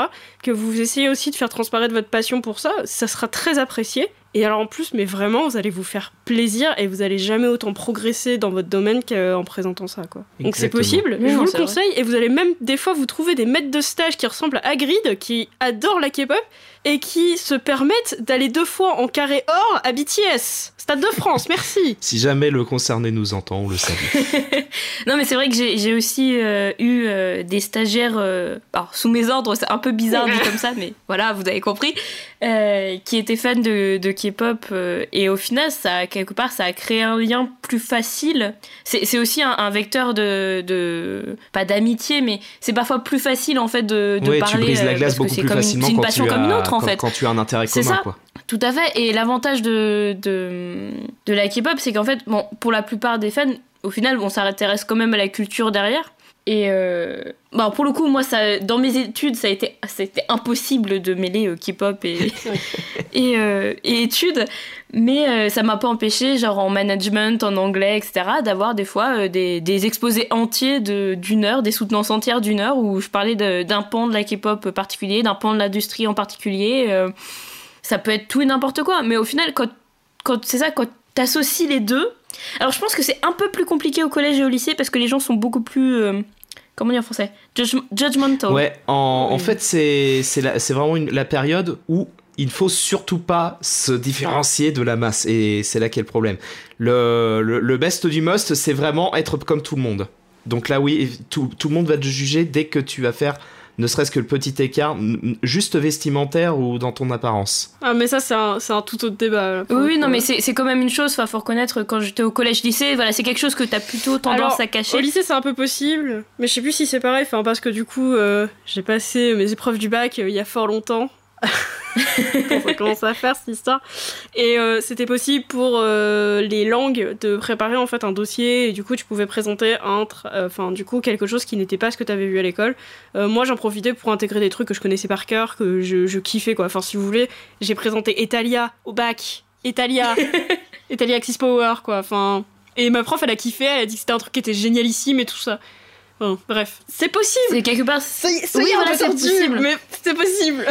que vous essayez aussi de faire transparaître votre passion pour ça. Ça sera très apprécié et alors en plus, mais vraiment, vous allez vous faire plaisir et vous allez jamais autant progresser dans votre domaine qu'en présentant ça, quoi. Donc c'est possible, je vous le conseille. Et vous allez même des fois vous trouver des maîtres de stage qui ressemblent à Hagrid, qui adorent la K-pop et qui se permettent d'aller deux fois en carré or à BTS. Stade de France, merci. si jamais le concerné nous entend, on le sait. non, mais c'est vrai que j'ai aussi euh, eu euh, des stagiaires, euh, alors sous mes ordres, c'est un peu bizarre dit comme ça, mais voilà, vous avez compris, qui étaient fans de, de K-pop. et au final, ça, quelque part, ça a créé un lien plus facile. C'est aussi un, vecteur de, de pas d'amitié, mais c'est parfois plus facile en fait de, de parler. Tu brises la glace beaucoup plus facilement une, passion comme une autre, en fait. Quand tu as un intérêt commun, ça. quoi. Tout à fait. Et l'avantage de, de, de la K-pop, c'est qu'en fait, bon, pour la plupart des fans, au final, on s'intéresse quand même à la culture derrière. Et euh, bah, pour le coup, moi, ça, dans mes études, ça a été, c'était impossible de mêler euh, K-pop et, et, euh, et, études. Mais euh, ça m'a pas empêché, genre en management, en anglais, etc., d'avoir des fois des, des, exposés entiers de, d'une heure, des soutenances entières d'une heure où je parlais d'un pan de la K-pop particulier, d'un pan de l'industrie en particulier ça peut être tout et n'importe quoi. Mais au final, quand, quand c'est ça, quand t'associes les deux. Alors je pense que c'est un peu plus compliqué au collège et au lycée parce que les gens sont beaucoup plus. Euh, comment dire en français? Judgmental. Ouais, en, fait, c'est, c'est, vraiment la période où il ne faut surtout pas se différencier de la masse. Et c'est là qu'est le problème. Le, le, best du must, c'est vraiment être comme tout le monde. Donc là, oui, tout, tout le monde va te juger dès que tu vas faire Ne serait-ce que le petit écart, juste vestimentaire ou dans ton apparence? Ah, mais ça, c'est un, un, tout autre débat. oui, non, mais c'est quand même une chose, il faut reconnaître, quand j'étais au collège-lycée, voilà, c'est quelque chose que t'as plutôt tendance à cacher. Au lycée, c'est un peu possible, mais je sais plus si c'est pareil, parce que du coup, euh, j'ai passé mes épreuves du bac euh, il y a fort longtemps. quand ça commence à faire cette histoire. Et euh, c'était possible pour euh, les langues de préparer en fait un dossier et du coup tu pouvais présenter un, euh, enfin du coup quelque chose qui n'était pas ce que tu avais vu à l'école. moi j'en profitais pour intégrer des trucs que je connaissais par cœur, que je, je kiffais quoi. Enfin si vous voulez, j'ai présenté Italia au bac. Italia, Italia Axis Power quoi. Enfin et ma prof elle a kiffé, elle a dit que c'était un truc qui était génialissime et tout ça bref, c'est possible. C'est quelque part. oui, voilà, c'est possible. Mais c'est possible.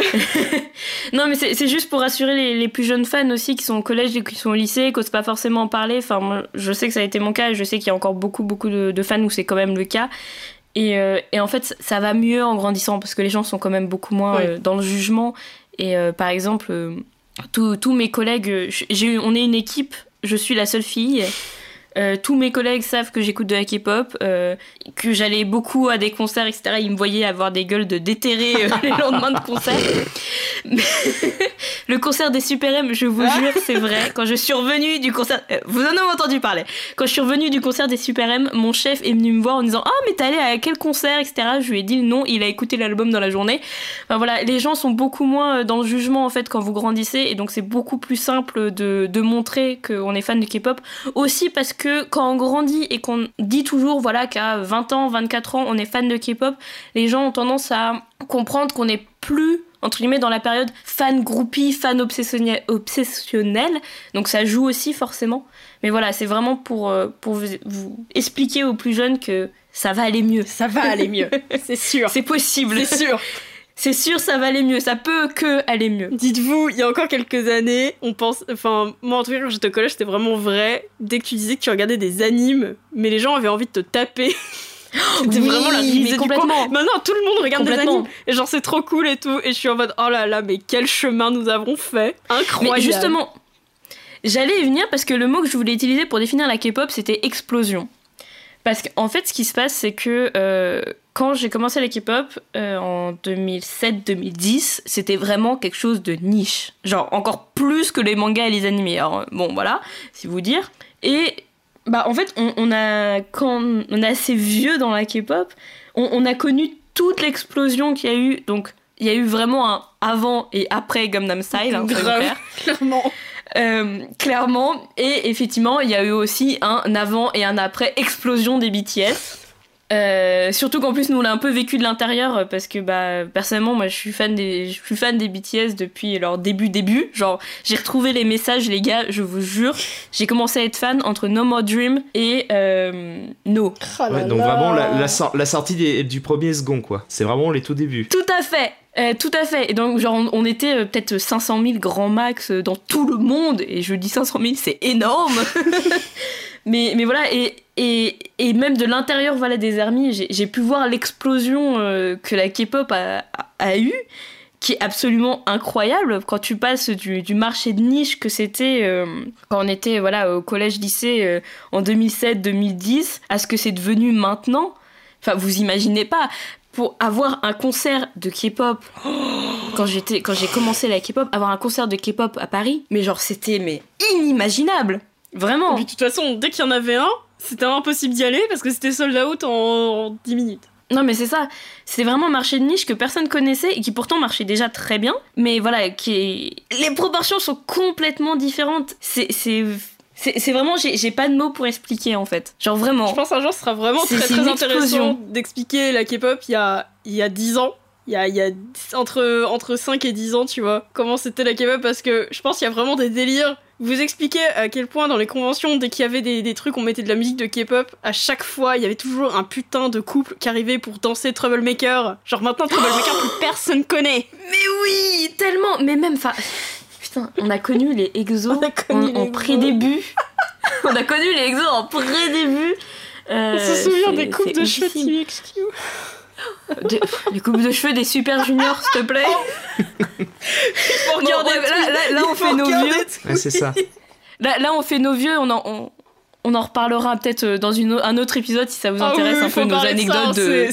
non, mais c'est juste pour rassurer les, les, plus jeunes fans aussi qui sont au collège et qui sont au lycée, qui n'osent pas forcément en parler. Enfin, moi, je sais que ça a été mon cas et je sais qu'il y a encore beaucoup, beaucoup de, fans où c'est quand même le cas. Et, euh, et, en fait, ça va mieux en grandissant parce que les gens sont quand même beaucoup moins euh, dans le jugement. Et euh, par exemple, tous mes collègues, on est une équipe, je suis la seule fille. Euh, tous mes collègues savent que j'écoute de la K-pop, euh, que j'allais beaucoup à des concerts, etc. Ils me voyaient avoir des gueules de déterré euh, les lendemains de concert. le concert des Super M, je vous jure, c'est vrai. Quand je suis revenue du concert, vous en avez entendu parler. Quand je suis revenue du concert des Super M, mon chef est venu me voir en disant Ah, mais t'es allé à quel concert, etc. Je lui ai dit non, il a écouté l'album dans la journée. Enfin voilà, les gens sont beaucoup moins dans le jugement en fait quand vous grandissez, et donc c'est beaucoup plus simple de, de montrer qu'on est fan de K-pop. Aussi parce que que quand on grandit et qu'on dit toujours voilà qu'à 20 ans, 24 ans, on est fan de K-pop, les gens ont tendance à comprendre qu'on n'est plus entre guillemets dans la période fan groupie, fan obsessionnel. Donc ça joue aussi forcément. Mais voilà, c'est vraiment pour, euh, pour vous, vous, expliquer aux plus jeunes que ça va aller mieux. Ça va aller mieux, c'est sûr. C'est possible. C'est sûr. c'est sûr ça va aller mieux, ça peut que aller mieux. Dites-vous, il y a encore quelques années, on pense, enfin moi en tout cas quand j'étais au collège c'était vraiment vrai, dès que tu disais que tu regardais des animes, mais les gens avaient envie de te taper. C'était vraiment la risée complètement. Maintenant, tout le monde regarde des animes. Et genre, c'est trop cool et tout. Et je suis en mode, oh là là, mais quel chemin nous avons fait. Incroyable. Mais justement, j'allais y venir parce que le mot que je voulais utiliser pour définir la K-pop, c'était explosion. Parce qu'en fait, ce qui se passe, c'est que euh, quand j'ai commencé la K-pop euh, en 2007-2010, c'était vraiment quelque chose de niche. Genre encore plus que les mangas et les animés. Alors, bon, voilà, si vous dire. Et bah, en fait, on, a, quand on est assez vieux dans la K-pop, on, a connu toute l'explosion qu'il y a eu. Donc, il y a eu vraiment un avant et après Gangnam Style, hein, clairement. Euh, clairement. Et effectivement, il y a eu aussi un avant et un après explosion des BTS. Euh, surtout qu'en plus nous on l'a un peu vécu de l'intérieur parce que bah personnellement moi je suis fan des je suis fan des BTS depuis leur début début. Genre j'ai retrouvé les messages les gars je vous jure. J'ai commencé à être fan entre No More Dream et euh, No. Oh donc vraiment la, la, sortie du premier second quoi. C'est vraiment les tout débuts. Tout à fait. Euh, tout à fait. Et donc, genre, on, était euh, peut-être 500 000 grands max euh, dans tout le monde. Et je dis 500 000, c'est énorme. mais, mais voilà, et, et, et même de l'intérieur voilà, des armies, j'ai pu voir l'explosion que la K-pop a, a, eu, qui est absolument incroyable. Quand tu passes du, du marché de niche que c'était quand on était voilà, au collège-lycée en 2007-2010 à ce que c'est devenu maintenant. Enfin, vous imaginez pas pour avoir un concert de K-pop quand j'ai commencé la K-pop avoir un concert de K-pop à Paris mais genre c'était inimaginable vraiment et de toute façon dès qu'il y en avait un c'était impossible d'y aller parce que c'était sold out en, en 10 minutes non mais c'est ça, c'est vraiment un marché de niche que personne connaissait et qui pourtant marchait déjà très bien, mais voilà, qui les proportions sont complètement différentes. C'est c'est vraiment, j'ai pas de mots pour expliquer en fait. Genre vraiment. Je pense un jour ce sera vraiment très très intéressant d'expliquer la K-pop il y a, il y a 10 ans. Il y a, il y a entre, entre 5 et 10 ans, tu vois, comment c'était la K-pop parce que je pense qu'il y a vraiment des délires. Vous expliquez à quel point dans les conventions, dès qu'il y avait des, des trucs, on mettait de la musique de K-pop, à chaque fois, il y avait toujours un putain de couple qui arrivait pour danser Troublemaker. Genre maintenant, Troublemaker, plus personne connaît. Mais oui, tellement. Mais même, enfin on a connu les exos en, pré-début. on a connu les exos en pré-début. Euh, on se souvient des coupes de cheveux TVXQ. les coupes de cheveux des super juniors, s'il te plaît. là, on fait nos vieux. c'est ça. Là, on fait nos vieux, on, on en reparlera peut-être euh, dans une, un autre épisode si ça vous Ah intéresse oui, un peu nos de ça, anecdotes de, de-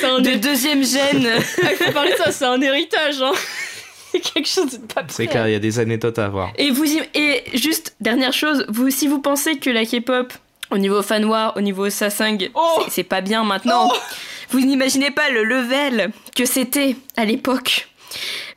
C'est un de deuxième gène. Ah, il faut parler de ça, c'est un héritage. Hein. C'est quelque chose de pas C'est clair, il y a des anecdotes à avoir. Et vous et juste dernière chose, vous si vous pensez que la K-pop au niveau fanwar, au niveau sasang, Oh c'est- c'est pas bien maintenant. Vous n'imaginez pas le level que c'était à l'époque.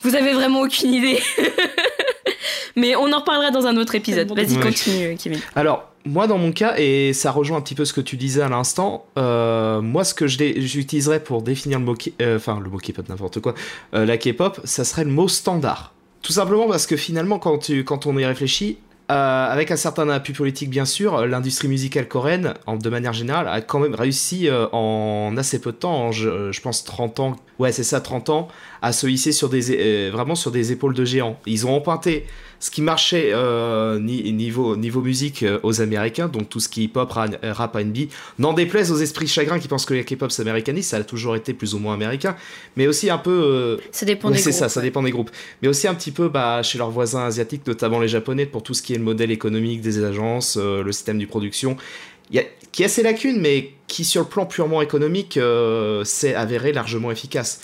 Vous avez vraiment aucune idée. Mais on en reparlera dans un autre épisode. Bon, Vas-y, Ouais. continue, Kevin. Alors, moi, dans mon cas, et ça rejoint un petit peu ce que tu disais à l'instant, euh, moi, ce que j'utiliserais pour définir le mot, euh, enfin, le mot K-pop, n'importe quoi, euh, la K-pop, ça serait le mot standard. Tout simplement parce que finalement, quand, tu, quand on y réfléchit, euh, avec un certain appui politique, bien sûr, l'industrie musicale coréenne, en, de manière générale, a quand même réussi euh, en assez peu de temps, je pense 30 ans, ouais, c'est ça, 30 ans, à se hisser sur des, euh, vraiment sur des épaules de géants. Ils ont emprunté ce qui marchait euh, ni- niveau, niveau musique euh, aux Américains, donc tout ce qui est hip-hop, ra- rap, R&B, n'en déplaise aux esprits chagrins qui pensent que la K-pop s'américanise, ça a toujours été plus ou moins américain, mais aussi un peu... euh, Ça dépend Ouais, des c'est groupes, ça, ça ouais. dépend des groupes. Mais aussi un petit peu bah, chez leurs voisins asiatiques, notamment les japonais, pour tout ce qui est le modèle économique des agences, le système de production, il y a, qui a ses lacunes, mais qui sur le plan purement économique s'est avéré largement efficace.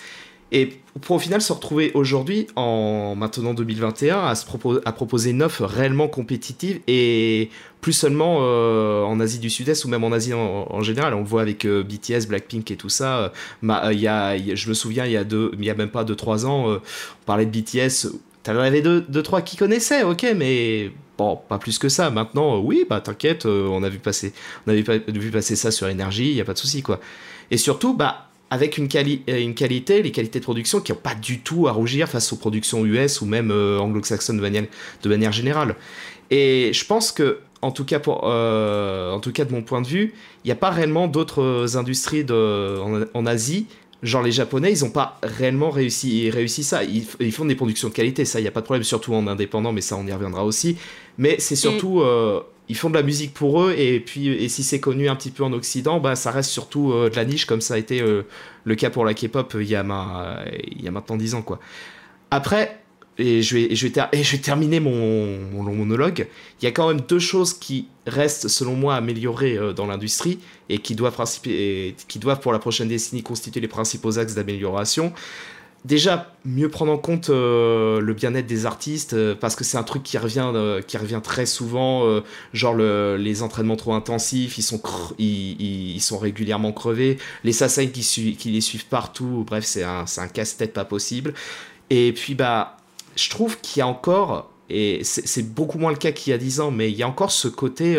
Et pour au final se retrouver aujourd'hui, en maintenant 2021, à, se propo- à proposer une offre réellement compétitive et plus seulement euh, en Asie du Sud-Est ou même en Asie en, général. On le voit avec euh, BTS, Blackpink et tout ça. Euh, euh, y a, je me souviens, il y a, deux, a même pas 2-3 ans, on parlait de BTS. T'en avais deux, deux, trois qui connaissaient, ok, mais bon, pas plus que ça. Maintenant, oui, bah t'inquiète, on a vu passer, on avait vu passer ça sur énergie, il y a pas de souci quoi. Et surtout, bah avec une, quali- euh, une qualité, les qualités de production qui n'ont pas du tout à rougir face aux productions US ou même euh, anglo-saxonnes de manière, de manière générale. Et je pense que, en tout cas, pour, euh, en tout cas de mon point de vue, il n'y a pas réellement d'autres industries de, en, en Asie. Genre les Japonais, ils n'ont pas réellement réussi, réussi ça. Ils, ils font des productions de qualité, ça, il n'y a pas de problème, surtout en indépendant, mais ça, on y reviendra aussi. Mais c'est surtout, euh, ils font de la musique pour eux, et puis, et si c'est connu un petit peu en Occident, bah, ça reste surtout euh, de la niche, comme ça a été euh, le cas pour la K-pop il, y a ma- il y a maintenant 10 ans, quoi. Après, et je vais, je vais, terminer mon, long monologue, il y a quand même deux choses qui restent, selon moi, améliorées euh, dans l'industrie et qui doivent, et qui doivent, pour la prochaine décennie, constituer les principaux axes d'amélioration. Déjà, mieux prendre en compte euh, le bien-être des artistes, euh, parce que c'est un truc qui revient, euh, qui revient très souvent, genre le- les entraînements trop intensifs, ils sont, ils, sont régulièrement crevés, les sasaïs qui, les suivent partout, bref, c'est un, casse-tête pas possible. Et puis, bah, je trouve qu'il y a encore, et c'est c'est beaucoup moins le cas qu'il y a 10 ans, mais il y a encore ce côté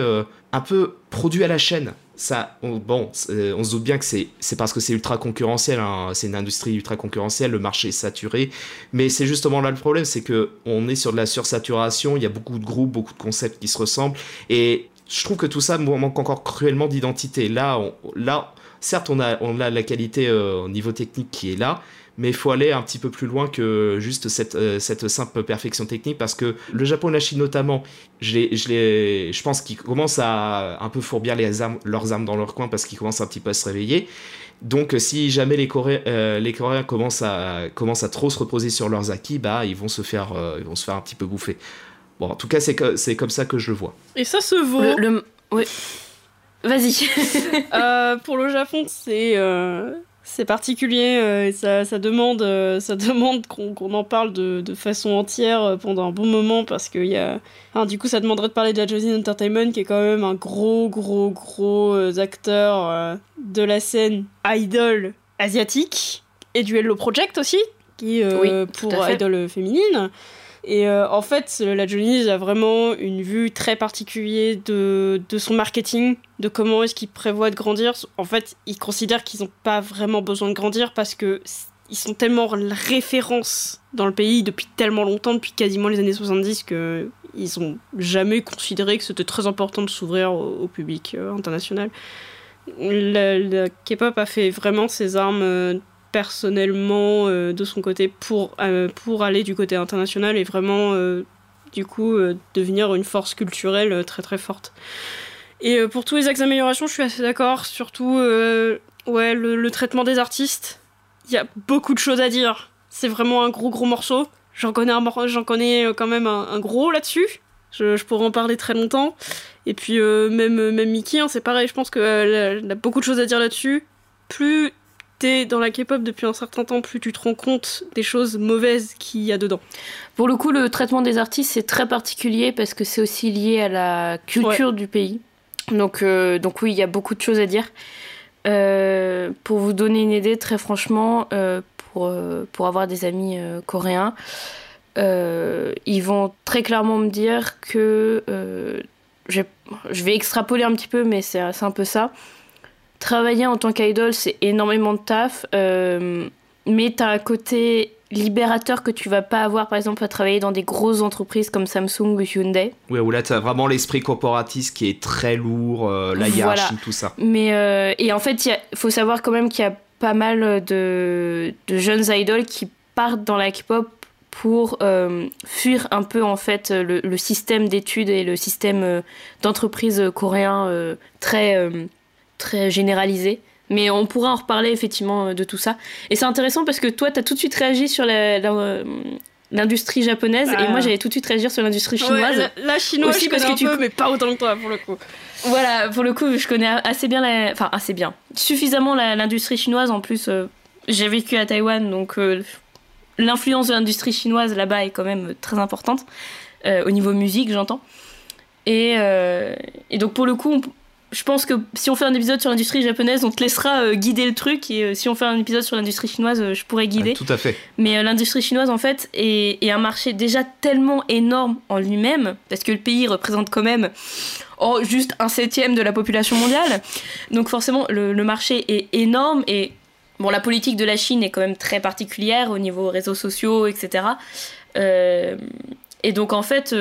un peu produit à la chaîne. Ça, on, bon, c'est- on se doute bien que c'est parce que c'est ultra concurrentiel, hein, c'est une industrie ultra concurrentielle, le marché est saturé, mais c'est justement là le problème, c'est que on est sur de la sursaturation, il y a beaucoup de groupes, beaucoup de concepts qui se ressemblent, et je trouve que tout ça manque encore cruellement d'identité. Là, là, certes, on a, on a la qualité euh, au niveau technique qui est là, mais il faut aller un petit peu plus loin que juste cette, euh, cette simple perfection technique parce que le Japon et la Chine notamment, je, les- je, les- je pense qu'ils commencent à un peu fourbir les armes, leurs armes dans leur coin parce qu'ils commencent un petit peu à se réveiller. Donc euh, si jamais les, Coré- euh, les Coréens commencent à, commencent à trop se reposer sur leurs acquis, bah, ils, vont se faire, euh, ils vont se faire un petit peu bouffer. Bon, en tout cas, c'est comme ça que je le vois. Et ça se vaut. Le, le- oui. Vas-y. Euh, pour le Japon, c'est euh, c'est particulier. euh, et ça, ça demande, euh, ça demande qu'on qu'on en parle de, de façon entière euh, pendant un bon moment parce que y a. du coup, ça demanderait de parler de la Josin Entertainment qui est quand même un gros, gros, gros euh, acteur de la scène idol asiatique et du Hello Project aussi, qui Oui, pour idol féminine. Et euh, en fait, la Johnny's a vraiment une vue très particulière de, de son marketing, de comment est-ce qu'il prévoit de grandir. En fait, ils considèrent qu'ils n'ont pas vraiment besoin de grandir parce que ils sont tellement référence dans le pays depuis tellement longtemps, depuis quasiment les années 70, que ils ont jamais considéré que c'était très important de s'ouvrir au, public euh, international. La K-pop a fait vraiment ses armes euh, personnellement euh, de son côté pour, euh, pour aller du côté international et vraiment euh, du coup devenir une force culturelle très très forte. Et pour tous les axes d'amélioration, je suis assez d'accord, surtout ouais, le, traitement des artistes. Il y a beaucoup de choses à dire. C'est vraiment un gros gros morceau. J'en connais, j'en connais quand même un, un gros là-dessus. Je, pourrais en parler très longtemps. Et puis même, même Mickey, hein, c'est pareil, je pense qu'elle a beaucoup de choses à dire là-dessus. Plus t'es dans la K-pop depuis un certain temps, plus tu te rends compte des choses mauvaises qu'il y a dedans. Pour le coup, le traitement des artistes, c'est très particulier parce que c'est aussi lié à la culture du pays. Donc, euh, donc oui, il y a beaucoup de choses à dire. Euh, pour vous donner une idée, très franchement, euh, pour, pour avoir des amis coréens, ils vont très clairement me dire que je vais extrapoler un petit peu, mais c'est un peu ça travailler en tant qu'idol, c'est énormément de taf, euh, mais t'as un côté libérateur que tu vas pas avoir, par exemple, à travailler dans des grosses entreprises comme Samsung ou Hyundai. Oui, où là, tu as vraiment l'esprit corporatiste qui est très lourd, euh, la hiérarchie, tout ça. Mais, euh, et en fait, il faut savoir quand même qu'il y a pas mal de, de jeunes idols qui partent dans la K-pop pour euh, fuir un peu en fait le, le système d'études et le système d'entreprise coréen très très généralisé. Mais on pourra en reparler effectivement euh, de tout ça. Et c'est intéressant parce que toi, tu as tout de suite réagi sur euh, l'industrie japonaise et moi ah. j'avais tout de suite réagi sur l'industrie chinoise. la, chinoise, aussi je parce que tu... peu, mais pas autant que toi pour le coup. Voilà, pour le coup, je connais assez bien, la... enfin assez bien, suffisamment l'industrie chinoise. En plus, euh, j'ai vécu à Taïwan, donc l'influence de l'industrie chinoise là-bas est quand même très importante au niveau musique, j'entends. Et, et, donc pour le coup, je pense que si on fait un épisode sur l'industrie japonaise, on te laissera euh, guider le truc. Et euh, si on fait un épisode sur l'industrie chinoise, euh, je pourrais guider. tout à fait. Mais l'industrie chinoise, en fait, est, un marché déjà tellement énorme en lui-même, parce que le pays représente quand même oh, juste un septième de la population mondiale. Donc forcément, le, marché est énorme. Et bon, la politique de la Chine est quand même très particulière au niveau réseaux sociaux, etc. et donc, en fait,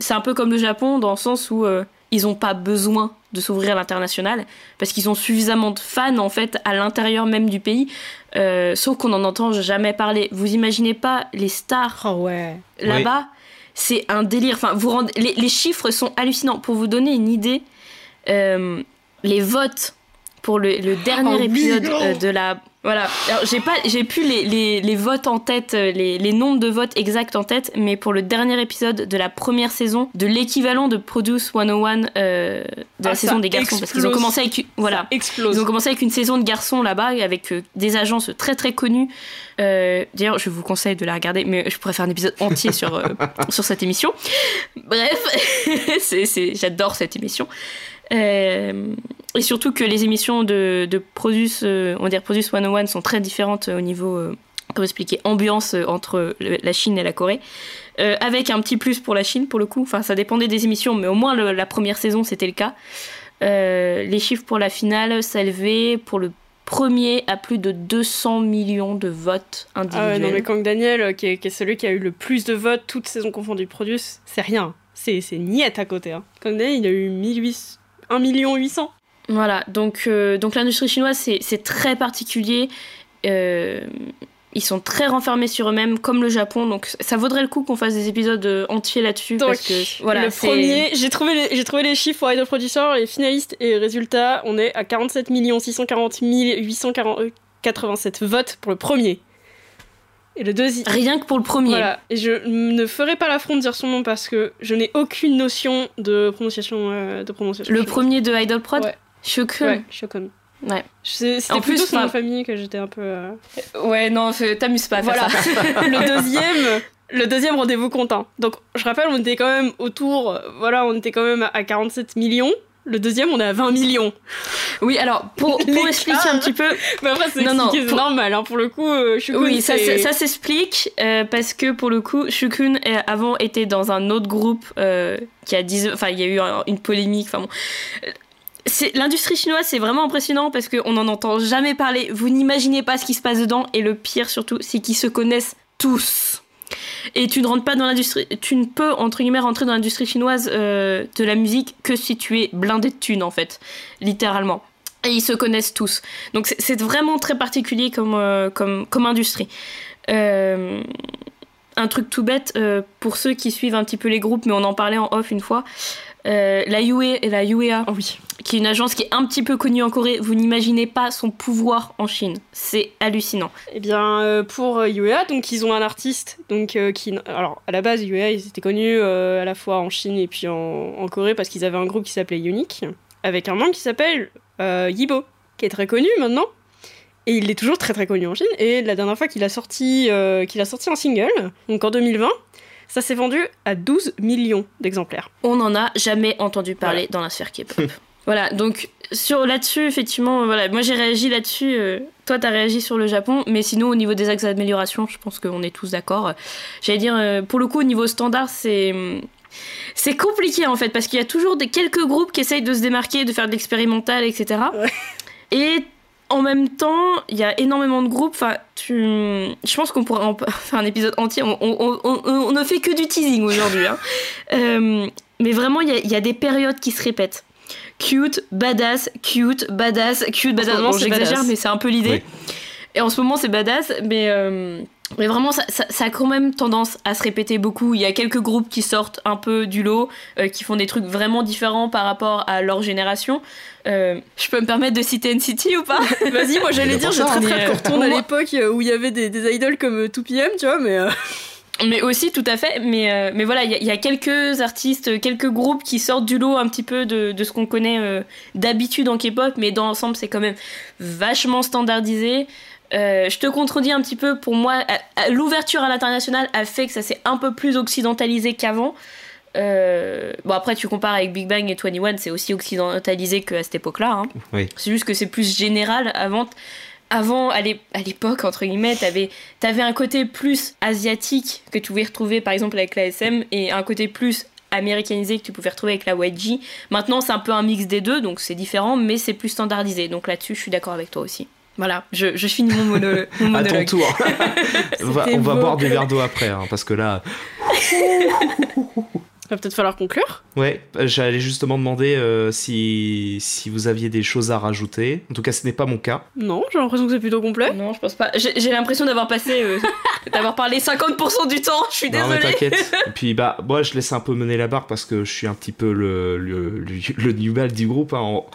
c'est un peu comme le Japon, dans le sens où ils n'ont pas besoin de s'ouvrir à l'international parce qu'ils ont suffisamment de fans en fait à l'intérieur même du pays euh, sauf qu'on n'en entend jamais parler. Vous imaginez pas les stars oh ouais. là-bas? C'est un délire. Enfin vous rendez... les, chiffres sont hallucinants. Pour vous donner une idée euh, les votes pour le, dernier oh épisode euh, de la voilà, j'ai pas, j'ai plus les, les, les, votes en tête, euh, les, les, nombres de votes exacts en tête, mais pour le dernier épisode de la première saison, de l'équivalent de Produce 101 euh, de la ah, saison des garçons, parce qu'ils ont commencé avec, voilà, ils ont commencé avec une saison de garçons là-bas, avec euh, des agences très très connues. D'ailleurs, je vous conseille de la regarder, mais je pourrais faire un épisode entier sur sur cette émission. Bref, j'adore cette émission. Euh, et surtout que les émissions de, de Produce, euh, on dire Produce 101 sont très différentes au niveau, euh, comment expliquer, ambiance entre la Chine et la Corée. avec un petit plus pour la Chine, pour le coup. Enfin, ça dépendait des émissions, mais au moins la première saison, c'était le cas. les chiffres pour la finale s'élevaient pour le premier à plus de 200 millions de votes individuels. Ah ouais, non, mais Kang Daniel, qui est, celui qui a eu le plus de votes, toutes saisons confondues, Produce, c'est rien. C'est niette à côté. Hein. Kang Daniel, il a eu 1800 1 million 800. Voilà, donc, euh, donc l'industrie chinoise, c'est très particulier. Euh, ils sont très renfermés sur eux-mêmes, comme le Japon. Donc ça vaudrait le coup qu'on fasse des épisodes euh, entiers là-dessus. parce que, voilà, le premier, j'ai trouvé, les, j'ai trouvé les chiffres pour Idol Producer, les finalistes et résultats. On est à 47 640 887 votes pour le premier. Et le deuxième. Rien que pour le premier. Voilà. Et je ne ferai pas l'affront de dire son nom parce que je n'ai aucune notion de prononciation. Euh, de prononciation le premier de Idol Prod? Ouais. Shokun. Ouais, Shokun. Ouais. C'était plutôt son famille que j'étais un peu. Euh, ouais, non, t'amuses pas à faire voilà. ça. le deuxième. Le deuxième rendez-vous compte. Donc, je rappelle, on était quand même autour, voilà, on était quand même à 47 millions. Le deuxième, on est à 20 millions. Oui, alors, pour, pour expliquer un petit peu. Mais après, c'est normal, hein, pour le coup, euh, Shukun. Oui, ça, ça s'explique euh, parce que pour le coup, Shukun avant était dans un autre groupe euh, qui a 10. Enfin, il y a eu une polémique. Enfin bon. L'industrie chinoise, c'est vraiment impressionnant parce qu'on n'en entend jamais parler. Vous n'imaginez pas ce qui se passe dedans. Et le pire surtout, c'est qu'ils se connaissent tous. Et tu ne rentres pas dans l'industrie, tu ne peux entre guillemets rentrer dans l'industrie chinoise euh, de la musique que si tu es blindé de thunes en fait, littéralement. Et ils se connaissent tous. Donc c'est vraiment très particulier comme, euh, comme, comme industrie. Euh, un truc tout bête, pour ceux qui suivent un petit peu les groupes, mais on en parlait en off une fois, la, UE, la UEA, oh oui. Qui est une agence qui est un petit peu connue en Corée. Vous n'imaginez pas son pouvoir en Chine. C'est hallucinant. Eh bien, euh, pour euh, UEA, donc ils ont un artiste, donc euh, qui, alors à la base UEA, ils étaient connus euh, à la fois en Chine et puis en, en Corée parce qu'ils avaient un groupe qui s'appelait Unique, avec un membre qui s'appelle euh, Yibo, qui est très connu maintenant. Et il est toujours très très connu en Chine. Et la dernière fois qu'il a sorti, euh, qu'il a sorti un single, donc en 2020, ça s'est vendu à 12 millions d'exemplaires. On n'en a jamais entendu parler dans la sphère K-pop. voilà, donc sur là-dessus, effectivement, voilà, moi j'ai réagi là-dessus. euh, toi, t'as réagi sur le Japon, mais sinon au niveau des axes d'amélioration, je pense qu'on est tous d'accord. J'allais dire, euh, pour le coup, au niveau standard, c'est c'est compliqué en fait parce qu'il y a toujours des quelques groupes qui essayent de se démarquer, de faire de l'expérimental, etc. Ouais. Et en même temps, il y a énormément de groupes. Enfin, tu, je pense qu'on pourrait en faire un épisode entier. On, on- on- on- on ne fait que du teasing aujourd'hui. hein. Euh, mais vraiment, il y, a- il y a des périodes qui se répètent. Cute, badass, cute, badass, cute, badass. moment, Bon, c'est j'exagère, mais c'est un peu l'idée. Oui. Et en ce moment, c'est badass, mais, euh, mais vraiment, ça, ça- ça a quand même tendance à se répéter beaucoup. Il y a quelques groupes qui sortent un peu du lot, euh, qui font des trucs vraiment différents par rapport à leur génération. Euh, je peux me permettre de citer NCT ou pas? Vas-y, moi j'allais dire, ça, très mais, très retourne à l'époque où il y avait des, des idoles comme euh, 2PM, tu vois, mais. Mais aussi, tout à fait. Mais, euh, mais voilà, il y, a- il y a quelques artistes, quelques groupes qui sortent du lot un petit peu de, de ce qu'on connaît euh, d'habitude en K-pop, mais dans l'ensemble, c'est quand même vachement standardisé. Euh, je te contredis un petit peu, pour moi, à- l'ouverture à l'international a fait que ça s'est un peu plus occidentalisé qu'avant. Bon, après, tu compares avec Big Bang et 21, c'est aussi occidentalisé qu'à cette époque-là. hein. Oui. C'est juste que c'est plus général. Avant, avant à l'é- à l'époque, entre guillemets, t'avais avais un côté plus asiatique que tu pouvais retrouver par exemple avec la SM et un côté plus américanisé que tu pouvais retrouver avec la YG. Maintenant, c'est un peu un mix des deux, donc c'est différent, mais c'est plus standardisé. Donc là-dessus, je suis d'accord avec toi aussi. Voilà, je, je finis mon, mono- mon À ton monologue. tour. on va, on boire du verre d'eau après, hein, parce que là, Va peut-être falloir conclure. ouais, j'allais justement demander euh, si, si vous aviez des choses à rajouter. En tout cas, ce n'est pas mon cas. Non, j'ai l'impression que c'est plutôt complet. Non, je pense pas. J'ai j'ai l'impression d'avoir passé, euh, d'avoir parlé 50% du temps. Je suis Non, mais désolée. t'inquiète. Et puis, bah, moi, je laisse un peu mener la barre parce que je suis un petit peu le, le, le, le newbie du groupe. hein. En-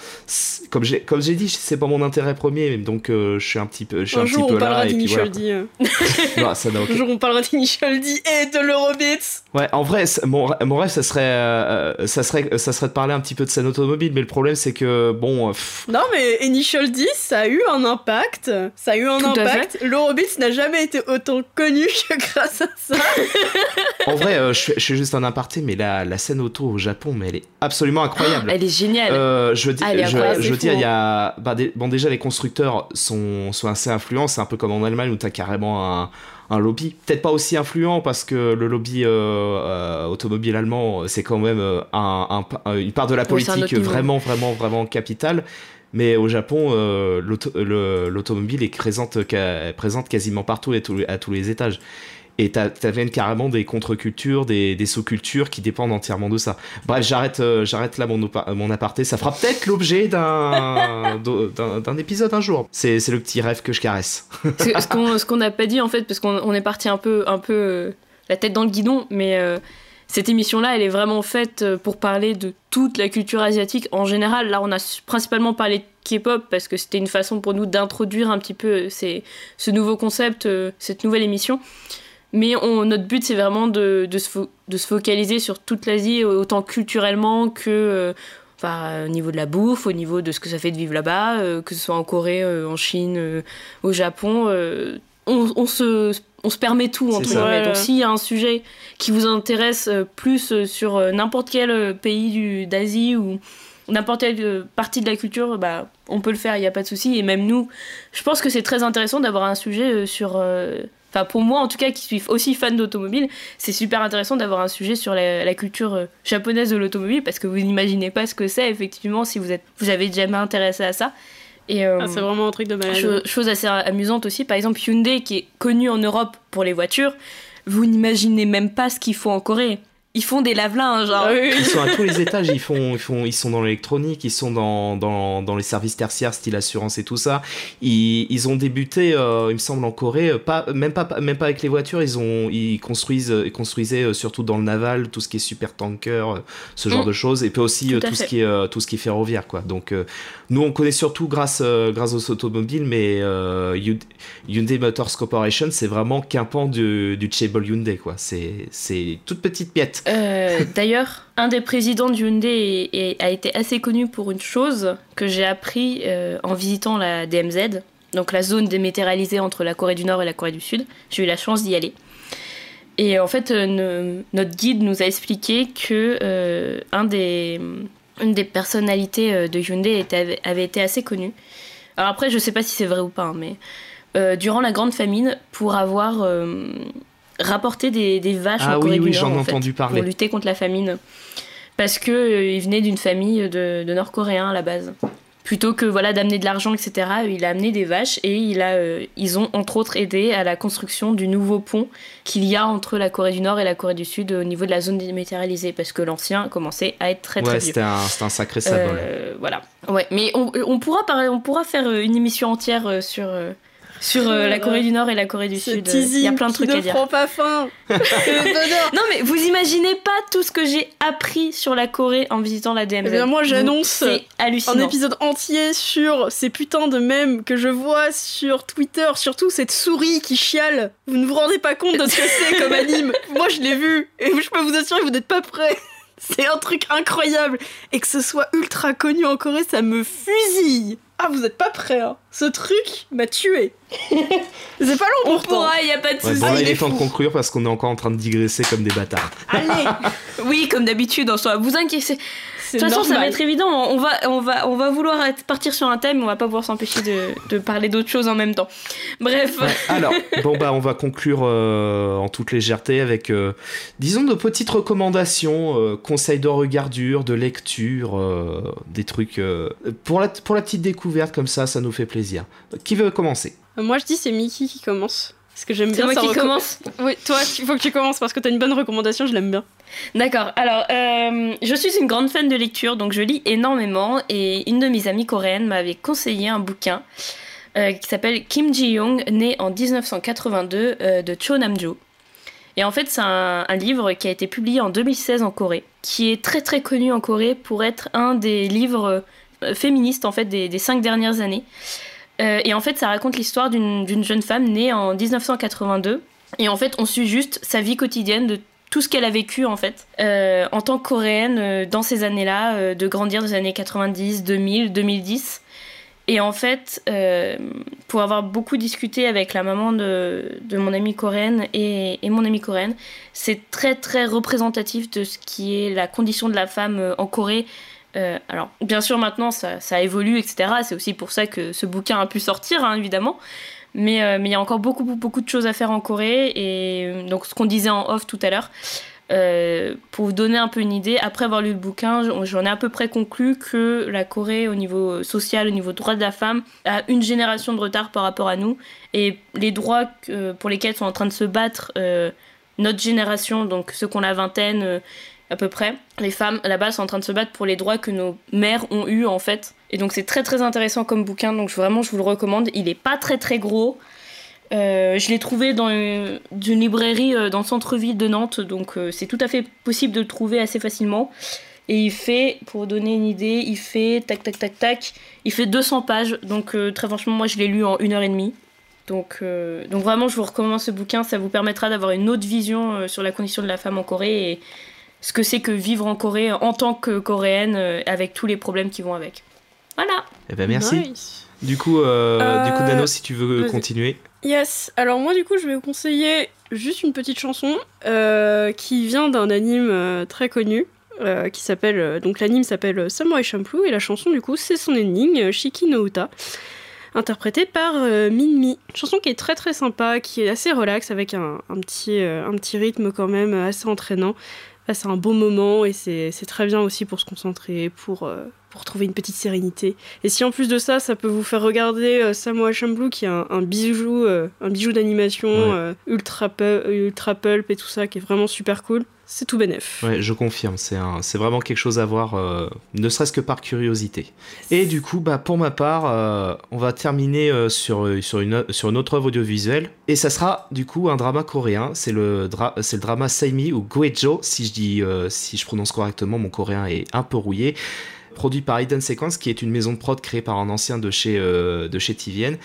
Comme j'ai comme j'ai dit, c'est pas mon intérêt premier, donc euh, je suis un petit peu, je suis un, Un petit peu on parlera là. Et puis voilà. euh. Non, ça n'a Un aucun- jour, on parlera d'Initial D et de l'Eurobeats. Ouais, en vrai, mon, mon ça serait, euh, ça serait, ça serait de parler un petit peu de scène automobile, mais le problème, c'est que bon, euh, pff, Non, mais Initial D, ça a eu un impact. Ça a eu un Tout impact. L'Eurobeats n'a jamais été autant connu que grâce à ça. en vrai, euh, je, fais- je fais juste un aparté, mais la, la scène auto au Japon, mais elle est absolument incroyable. Elle est géniale. Euh, je veux dire, elle est je, incroyable, je c'est veux dire, fou, il y a, bah, des- bon déjà les constructeurs sont, sont assez influents, c'est un peu comme en Allemagne où t'as carrément un, un lobby, peut-être pas aussi influent parce que le lobby euh, euh, automobile allemand c'est quand même euh, un, un- une part de la politique vraiment vraiment vraiment capitale. Mais au Japon, euh, l'auto- le- l'automobile est présente, présente quasiment partout et à tous les étages. Et t'as- t'avais carrément des contre-cultures, des, des sous-cultures qui dépendent entièrement de ça. Bref, j'arrête euh, j'arrête là mon, mon aparté. Ça fera peut-être l'objet d'un d'un épisode un jour. C'est le petit rêve que je caresse. Ce, qu'on ce qu'on n'a pas dit en fait, parce qu'on on est parti un peu, un peu euh, la tête dans le guidon, mais euh, cette émission-là, elle est vraiment faite pour parler de toute la culture asiatique en général. Là, on a principalement parlé de K-pop parce que c'était une façon pour nous d'introduire un petit peu ces- ce nouveau concept, cette nouvelle émission. Mais on- notre but, c'est vraiment de, de, se de se focaliser sur toute l'Asie, autant culturellement que euh, enfin, au niveau de la bouffe, au niveau de ce que ça fait de vivre là-bas, euh, que ce soit en Corée, euh, en Chine, euh, au Japon. euh, on, on se, on se permet tout, entre guillemets. Ouais. Donc, s'il y a un sujet qui vous intéresse euh, plus euh, sur euh, n'importe quel euh, pays du- d'Asie ou n'importe quelle euh, partie de la culture, bah, on peut le faire, il n'y a pas de souci. Et même nous, je pense que c'est très intéressant d'avoir un sujet euh, sur. Enfin, pour moi, en tout cas, qui suis aussi fan d'automobile, c'est super intéressant d'avoir un sujet sur la, la culture euh, japonaise de l'automobile parce que vous n'imaginez pas ce que c'est, effectivement, si vous êtes, vous avez jamais intéressé à ça. Et, euh, Ah, c'est vraiment un truc de malade. Cho- chose assez amusante aussi, par exemple Hyundai qui est connu en Europe pour les voitures, vous n'imaginez même pas ce qu'il faut en Corée. Ils font des lave-linges. Genre. Ils sont à tous les étages, ils, font, ils, font, ils sont dans l'électronique, ils sont dans, dans, dans, les services tertiaires, style assurance et tout ça. Ils, ils ont débuté, euh, il me semble, en Corée, euh, pas, même, pas, même pas avec les voitures, ils, ont, ils, construisent, ils construisaient surtout dans le naval, tout ce qui est super tanker, ce genre mm. de choses, et puis aussi tout, ce qui est, tout ce qui est ferroviaire. Quoi. Donc nous, on connaît surtout grâce, grâce aux automobiles, mais Hyundai Motors Corporation, c'est vraiment qu'un pan du, du Chable Hyundai. Quoi. C'est, c'est toute petite miette. Euh, d'ailleurs, un des présidents du Hyundai a été assez connu pour une chose que j'ai appris euh, en visitant la DMZ, donc la zone dématérialisée entre la Corée du Nord et la Corée du Sud. J'ai eu la chance d'y aller. Et en fait, euh, notre guide nous a expliqué que un des, une des personnalités de Hyundai avait été assez connue. Alors après, je sais pas si c'est vrai ou pas, hein, mais durant la grande famine, pour avoir rapporter des, des vaches ah, oui, oui, j'en ai entendu parler. pour lutter contre la famine. Parce que euh, il venait d'une famille de, de Nord-Coréens à la base. Plutôt que voilà d'amener de l'argent, etc., il a amené des vaches et il a, euh, ils ont entre autres aidé à la construction du nouveau pont qu'il y a entre la Corée du Nord et la Corée du Sud au niveau de la zone dématérialisée, parce que l'ancien commençait à être très très ouais, c'était un, un, sacré symbole. Euh, voilà. Ouais, mais on, on, pourra parler, on pourra faire une émission entière sur sur euh, la Corée du Nord et la Corée du Sud. Il y a plein de trucs à dire. ne prend pas faim. non mais vous imaginez pas tout ce que j'ai appris sur la Corée en visitant la DMZ. Eh moi j'annonce un épisode entier sur ces putains de mèmes que je vois sur Twitter, surtout cette souris qui chiale. Vous ne vous rendez pas compte de ce que c'est comme anime. Moi je l'ai vu et je peux vous assurer que vous n'êtes pas prêts. C'est un truc incroyable. Et que ce soit ultra connu en Corée, ça me fusille. Ah, vous êtes pas prêts, hein. Ce truc m'a tué. C'est pas long On pourra, y a pas de soucis. bon, il est temps de conclure parce qu'on est encore en train de digresser comme des bâtards. Allez Oui, comme d'habitude, en soi. Vous inquiétez. De toute façon, ça va être évident. On va, on va, on va vouloir partir sur un thème, on va pas pouvoir s'empêcher de, de, parler d'autres choses en même temps. Bref. alors, bon bah, on va conclure euh, en toute légèreté avec, euh, disons, de petites recommandations, euh, conseils de regardure, de lecture, des trucs pour la pour la petite découverte comme ça, ça nous fait plaisir. Qui veut commencer? Moi, je dis c'est Mickey qui commence. Parce que j'aime bien moi qui commence Oui, toi, il faut que tu commences parce que tu as une bonne recommandation, je l'aime bien. D'accord. Alors, euh, je suis une grande fan de lecture, donc je lis énormément. Et une de mes amies coréennes m'avait conseillé un bouquin euh, qui s'appelle Kim Ji-young, né en 1982 euh, de Cho Nam-jo. Et en fait, c'est un, livre qui a été publié en 2016 en Corée, qui est très très connu en Corée pour être un des livres féministes en fait des, des cinq dernières années. Euh, et en fait, ça raconte l'histoire d'une jeune femme née en 1982. Et en fait, on suit juste sa vie quotidienne de tout ce qu'elle a vécu en fait euh, en tant que coréenne euh, dans ces années-là, de grandir des années 90, 2000, 2010. Et en fait, pour avoir beaucoup discuté avec la maman de, de mon amie coréenne et, et, mon amie coréenne, c'est très très représentatif de ce qui est la condition de la femme en Corée euh, alors, bien sûr, maintenant, ça, évolue, etc. C'est aussi pour ça que ce bouquin a pu sortir, hein, évidemment. Mais euh, mais il y a encore beaucoup, beaucoup de choses à faire en Corée. Et euh, donc, ce qu'on disait en off tout à l'heure, pour vous donner un peu une idée, après avoir lu le bouquin, j'en ai à peu près conclu que la Corée, au niveau social, au niveau droit de la femme, a une génération de retard par rapport à nous. Et les droits pour lesquels sont en train de se battre notre génération, donc ceux qu'on la vingtaine à peu près. Les femmes là-bas sont en train de se battre pour les droits que nos mères ont eu en fait. Et donc c'est très très intéressant comme bouquin, donc vraiment je vous le recommande. Il est pas très très gros. Euh, je l'ai trouvé dans une, librairie euh, dans le centre-ville de Nantes, donc euh, c'est tout à fait possible de le trouver assez facilement. Et il fait, pour donner une idée, il fait tac tac tac tac, il fait 200 pages, donc très franchement moi je l'ai lu en une heure et demie. Donc, donc vraiment je vous recommande ce bouquin, ça vous permettra d'avoir une autre vision sur la condition de la femme en Corée ce que c'est que vivre en Corée en tant que coréenne euh, avec tous les problèmes qui vont avec. Voilà. Eh ben merci. Du coup, euh, du coup, Dano, euh, si tu veux continuer. Yes. Alors moi, du coup, je vais vous conseiller juste une petite chanson qui vient d'un anime très connu. qui s'appelle donc l'anime s'appelle Samurai Champloo et la chanson du coup c'est son ending Shiki no Uta interprétée par Minmi. Chanson qui est très très sympa, qui est assez relax avec un, un petit, un petit rythme quand même assez entraînant c'est un bon moment et c'est très bien aussi pour se concentrer, pour, euh, pour trouver une petite sérénité. Et si en plus de ça, ça peut vous faire regarder euh, Samoa Champloo, qui est un, un bijou, euh, un bijou d'animation Ouais. euh, ultra, pu- ultra pulp et tout ça, qui est vraiment super cool, c'est tout bénef. Ouais, je confirme, c'est vraiment quelque chose à voir, euh, ne serait-ce que par curiosité. Et du coup, bah, pour ma part, on va terminer sur, sur, une, sur une autre œuvre audiovisuelle. Et ça sera du coup un drama coréen. C'est le, dra- c'est le drama Saimi ou Goejo, si je, dis, si je prononce correctement, mon coréen est un peu rouillé. Produit par Hidden Sequence, qui est une maison de prod créée par un ancien de chez, euh, de chez TVN.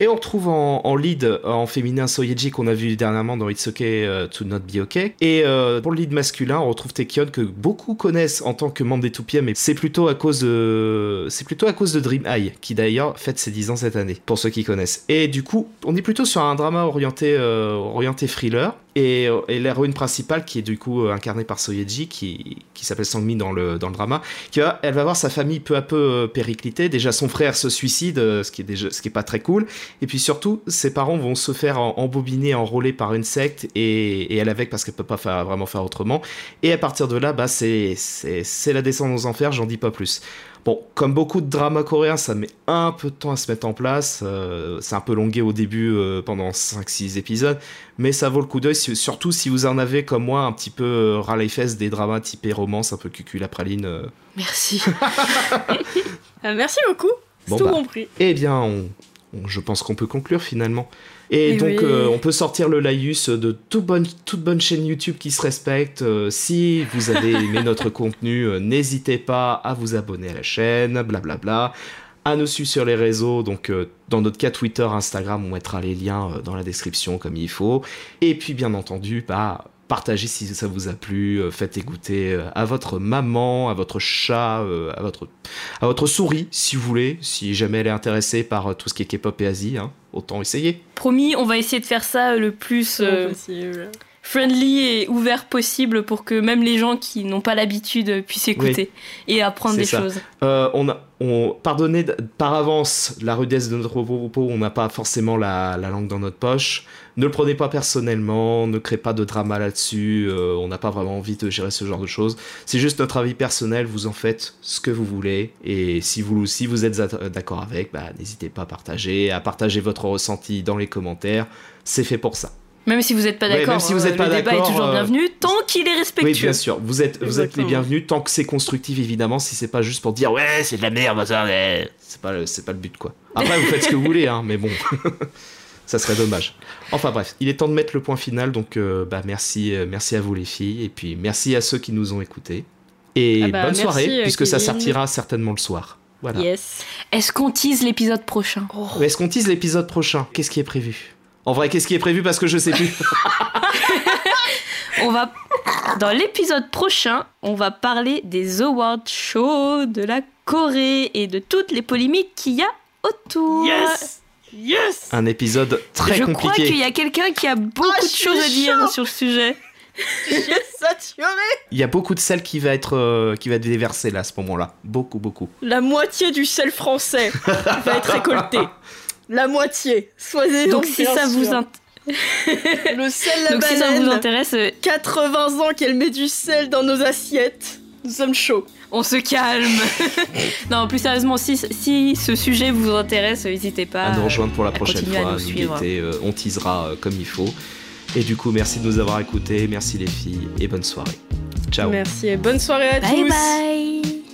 Et on retrouve en, lead euh, en féminin Soyeji qu'on a vu dernièrement dans It's Okay euh, to Not Be Okay. Et euh, pour le lead masculin, on retrouve Taekyon que beaucoup connaissent en tant que membre des 2PM, mais c'est plutôt à cause de c'est plutôt à cause de Dream High qui d'ailleurs fête ses 10 ans cette année pour ceux qui connaissent. Et du coup, on est plutôt sur un drama orienté orienté thriller. Et, et l'héroïne principale, qui est du coup euh, incarnée par Soyeji, qui, qui s'appelle Sangmi dans le, dans le drama, qui va, elle va voir sa famille peu à peu euh, péricliter. Déjà, son frère se suicide, euh, ce qui est déjà, ce qui est pas très cool. Et puis surtout, ses parents vont se faire embobiner, enrôler par une secte, et, et elle avec parce qu'elle peut pas faire, vraiment faire autrement. Et à partir de là, bah, c'est la descente aux enfers, j'en dis pas plus. Bon, comme beaucoup de dramas coréens, ça met un peu de temps à se mettre en place. euh, c'est un peu longué au début euh, pendant 5-6 épisodes, mais ça vaut le coup d'œil, surtout si vous en avez comme moi un petit peu euh, ras les fesses des dramas typés romance, un peu cucul la praline. euh. Merci. Merci beaucoup, Bon, tout bah. compris. Eh bien, on- on- je pense qu'on peut conclure finalement. Et donc, oui. euh, on peut sortir le laïus de toute bonne, toute bonne chaîne YouTube qui se respecte. Euh, si vous avez aimé notre contenu, euh, n'hésitez pas à vous abonner à la chaîne, blablabla. À nous suivre sur les réseaux, donc dans notre cas Twitter, Instagram, on mettra les liens dans la description comme il faut. Et puis, bien entendu, bah, partagez si ça vous a plu, euh, faites écouter euh, à votre maman, à votre chat, euh, à votre à votre souris, si vous voulez, si jamais elle est intéressée par tout ce qui est K-pop et Asie, hein, autant essayer. Promis, on va essayer de faire ça le plus euh, Possible. Friendly et ouvert possible pour que même les gens qui n'ont pas l'habitude puissent écouter et apprendre des ça. choses. Euh, on a, on, pardonnez par avance la rudesse de notre propos, on n'a pas forcément la, la langue dans notre poche. Ne le prenez pas personnellement, ne créez pas de drama là-dessus, euh, on n'a pas vraiment envie de gérer ce genre de choses. C'est juste notre avis personnel, vous en faites ce que vous voulez, et si vous, si vous êtes d'accord avec, bah, n'hésitez pas à partager, à partager votre ressenti dans les commentaires, c'est fait pour ça. Même si vous n'êtes pas d'accord, si vous euh, êtes pas le débat est toujours euh, bienvenu tant qu'il est Oui, respectueux. bien sûr. Vous êtes, vous êtes les bienvenus tant que c'est constructif, évidemment. Si c'est pas juste pour dire ouais, c'est de la merde, ça, ouais. c'est pas, le- c'est pas le but, quoi. Après, vous faites ce que vous voulez, hein, mais bon, ça serait dommage. Enfin bref, il est temps de mettre le point final. Donc, euh, bah merci, euh, merci à vous les filles, et puis merci à ceux qui nous ont écoutés. Et Ah bah, bonne merci, soirée, euh, puisque ça sortira certainement le soir. Voilà. Yes. Est-ce qu'on tease l'épisode prochain? Est-ce qu'on tease l'épisode prochain? Qu'est-ce qui est prévu? En vrai, qu'est-ce qui est prévu Parce que je sais plus. On va dans l'épisode prochain, on va parler des awards shows de la Corée et de toutes les polémiques qu'il y a autour. Yes Yes Un épisode très Je crois compliqué. qu'il y a quelqu'un qui a beaucoup Ah, de je choses à dire sur le sujet. Yes, saturé Il y a beaucoup de sel qui va être, euh, qui va être déversé là à ce moment-là. Beaucoup, beaucoup. La moitié du sel français va être récolté. La moitié. Soyez Donc si ça vous int- Le sel, la donc si ça vous intéresse, euh, 80 ans qu'elle met du sel dans nos assiettes. Nous sommes chauds. on se calme. non, plus sérieusement, si, si ce sujet vous intéresse, n'hésitez pas. à nous rejoindre pour la prochaine à fois, nous nous suivre. guetter, euh, on teasera euh, comme il faut. Et du coup, merci de nous avoir écoutés, merci les filles, et bonne soirée. Ciao. Merci et bonne soirée à Bye tous. bye.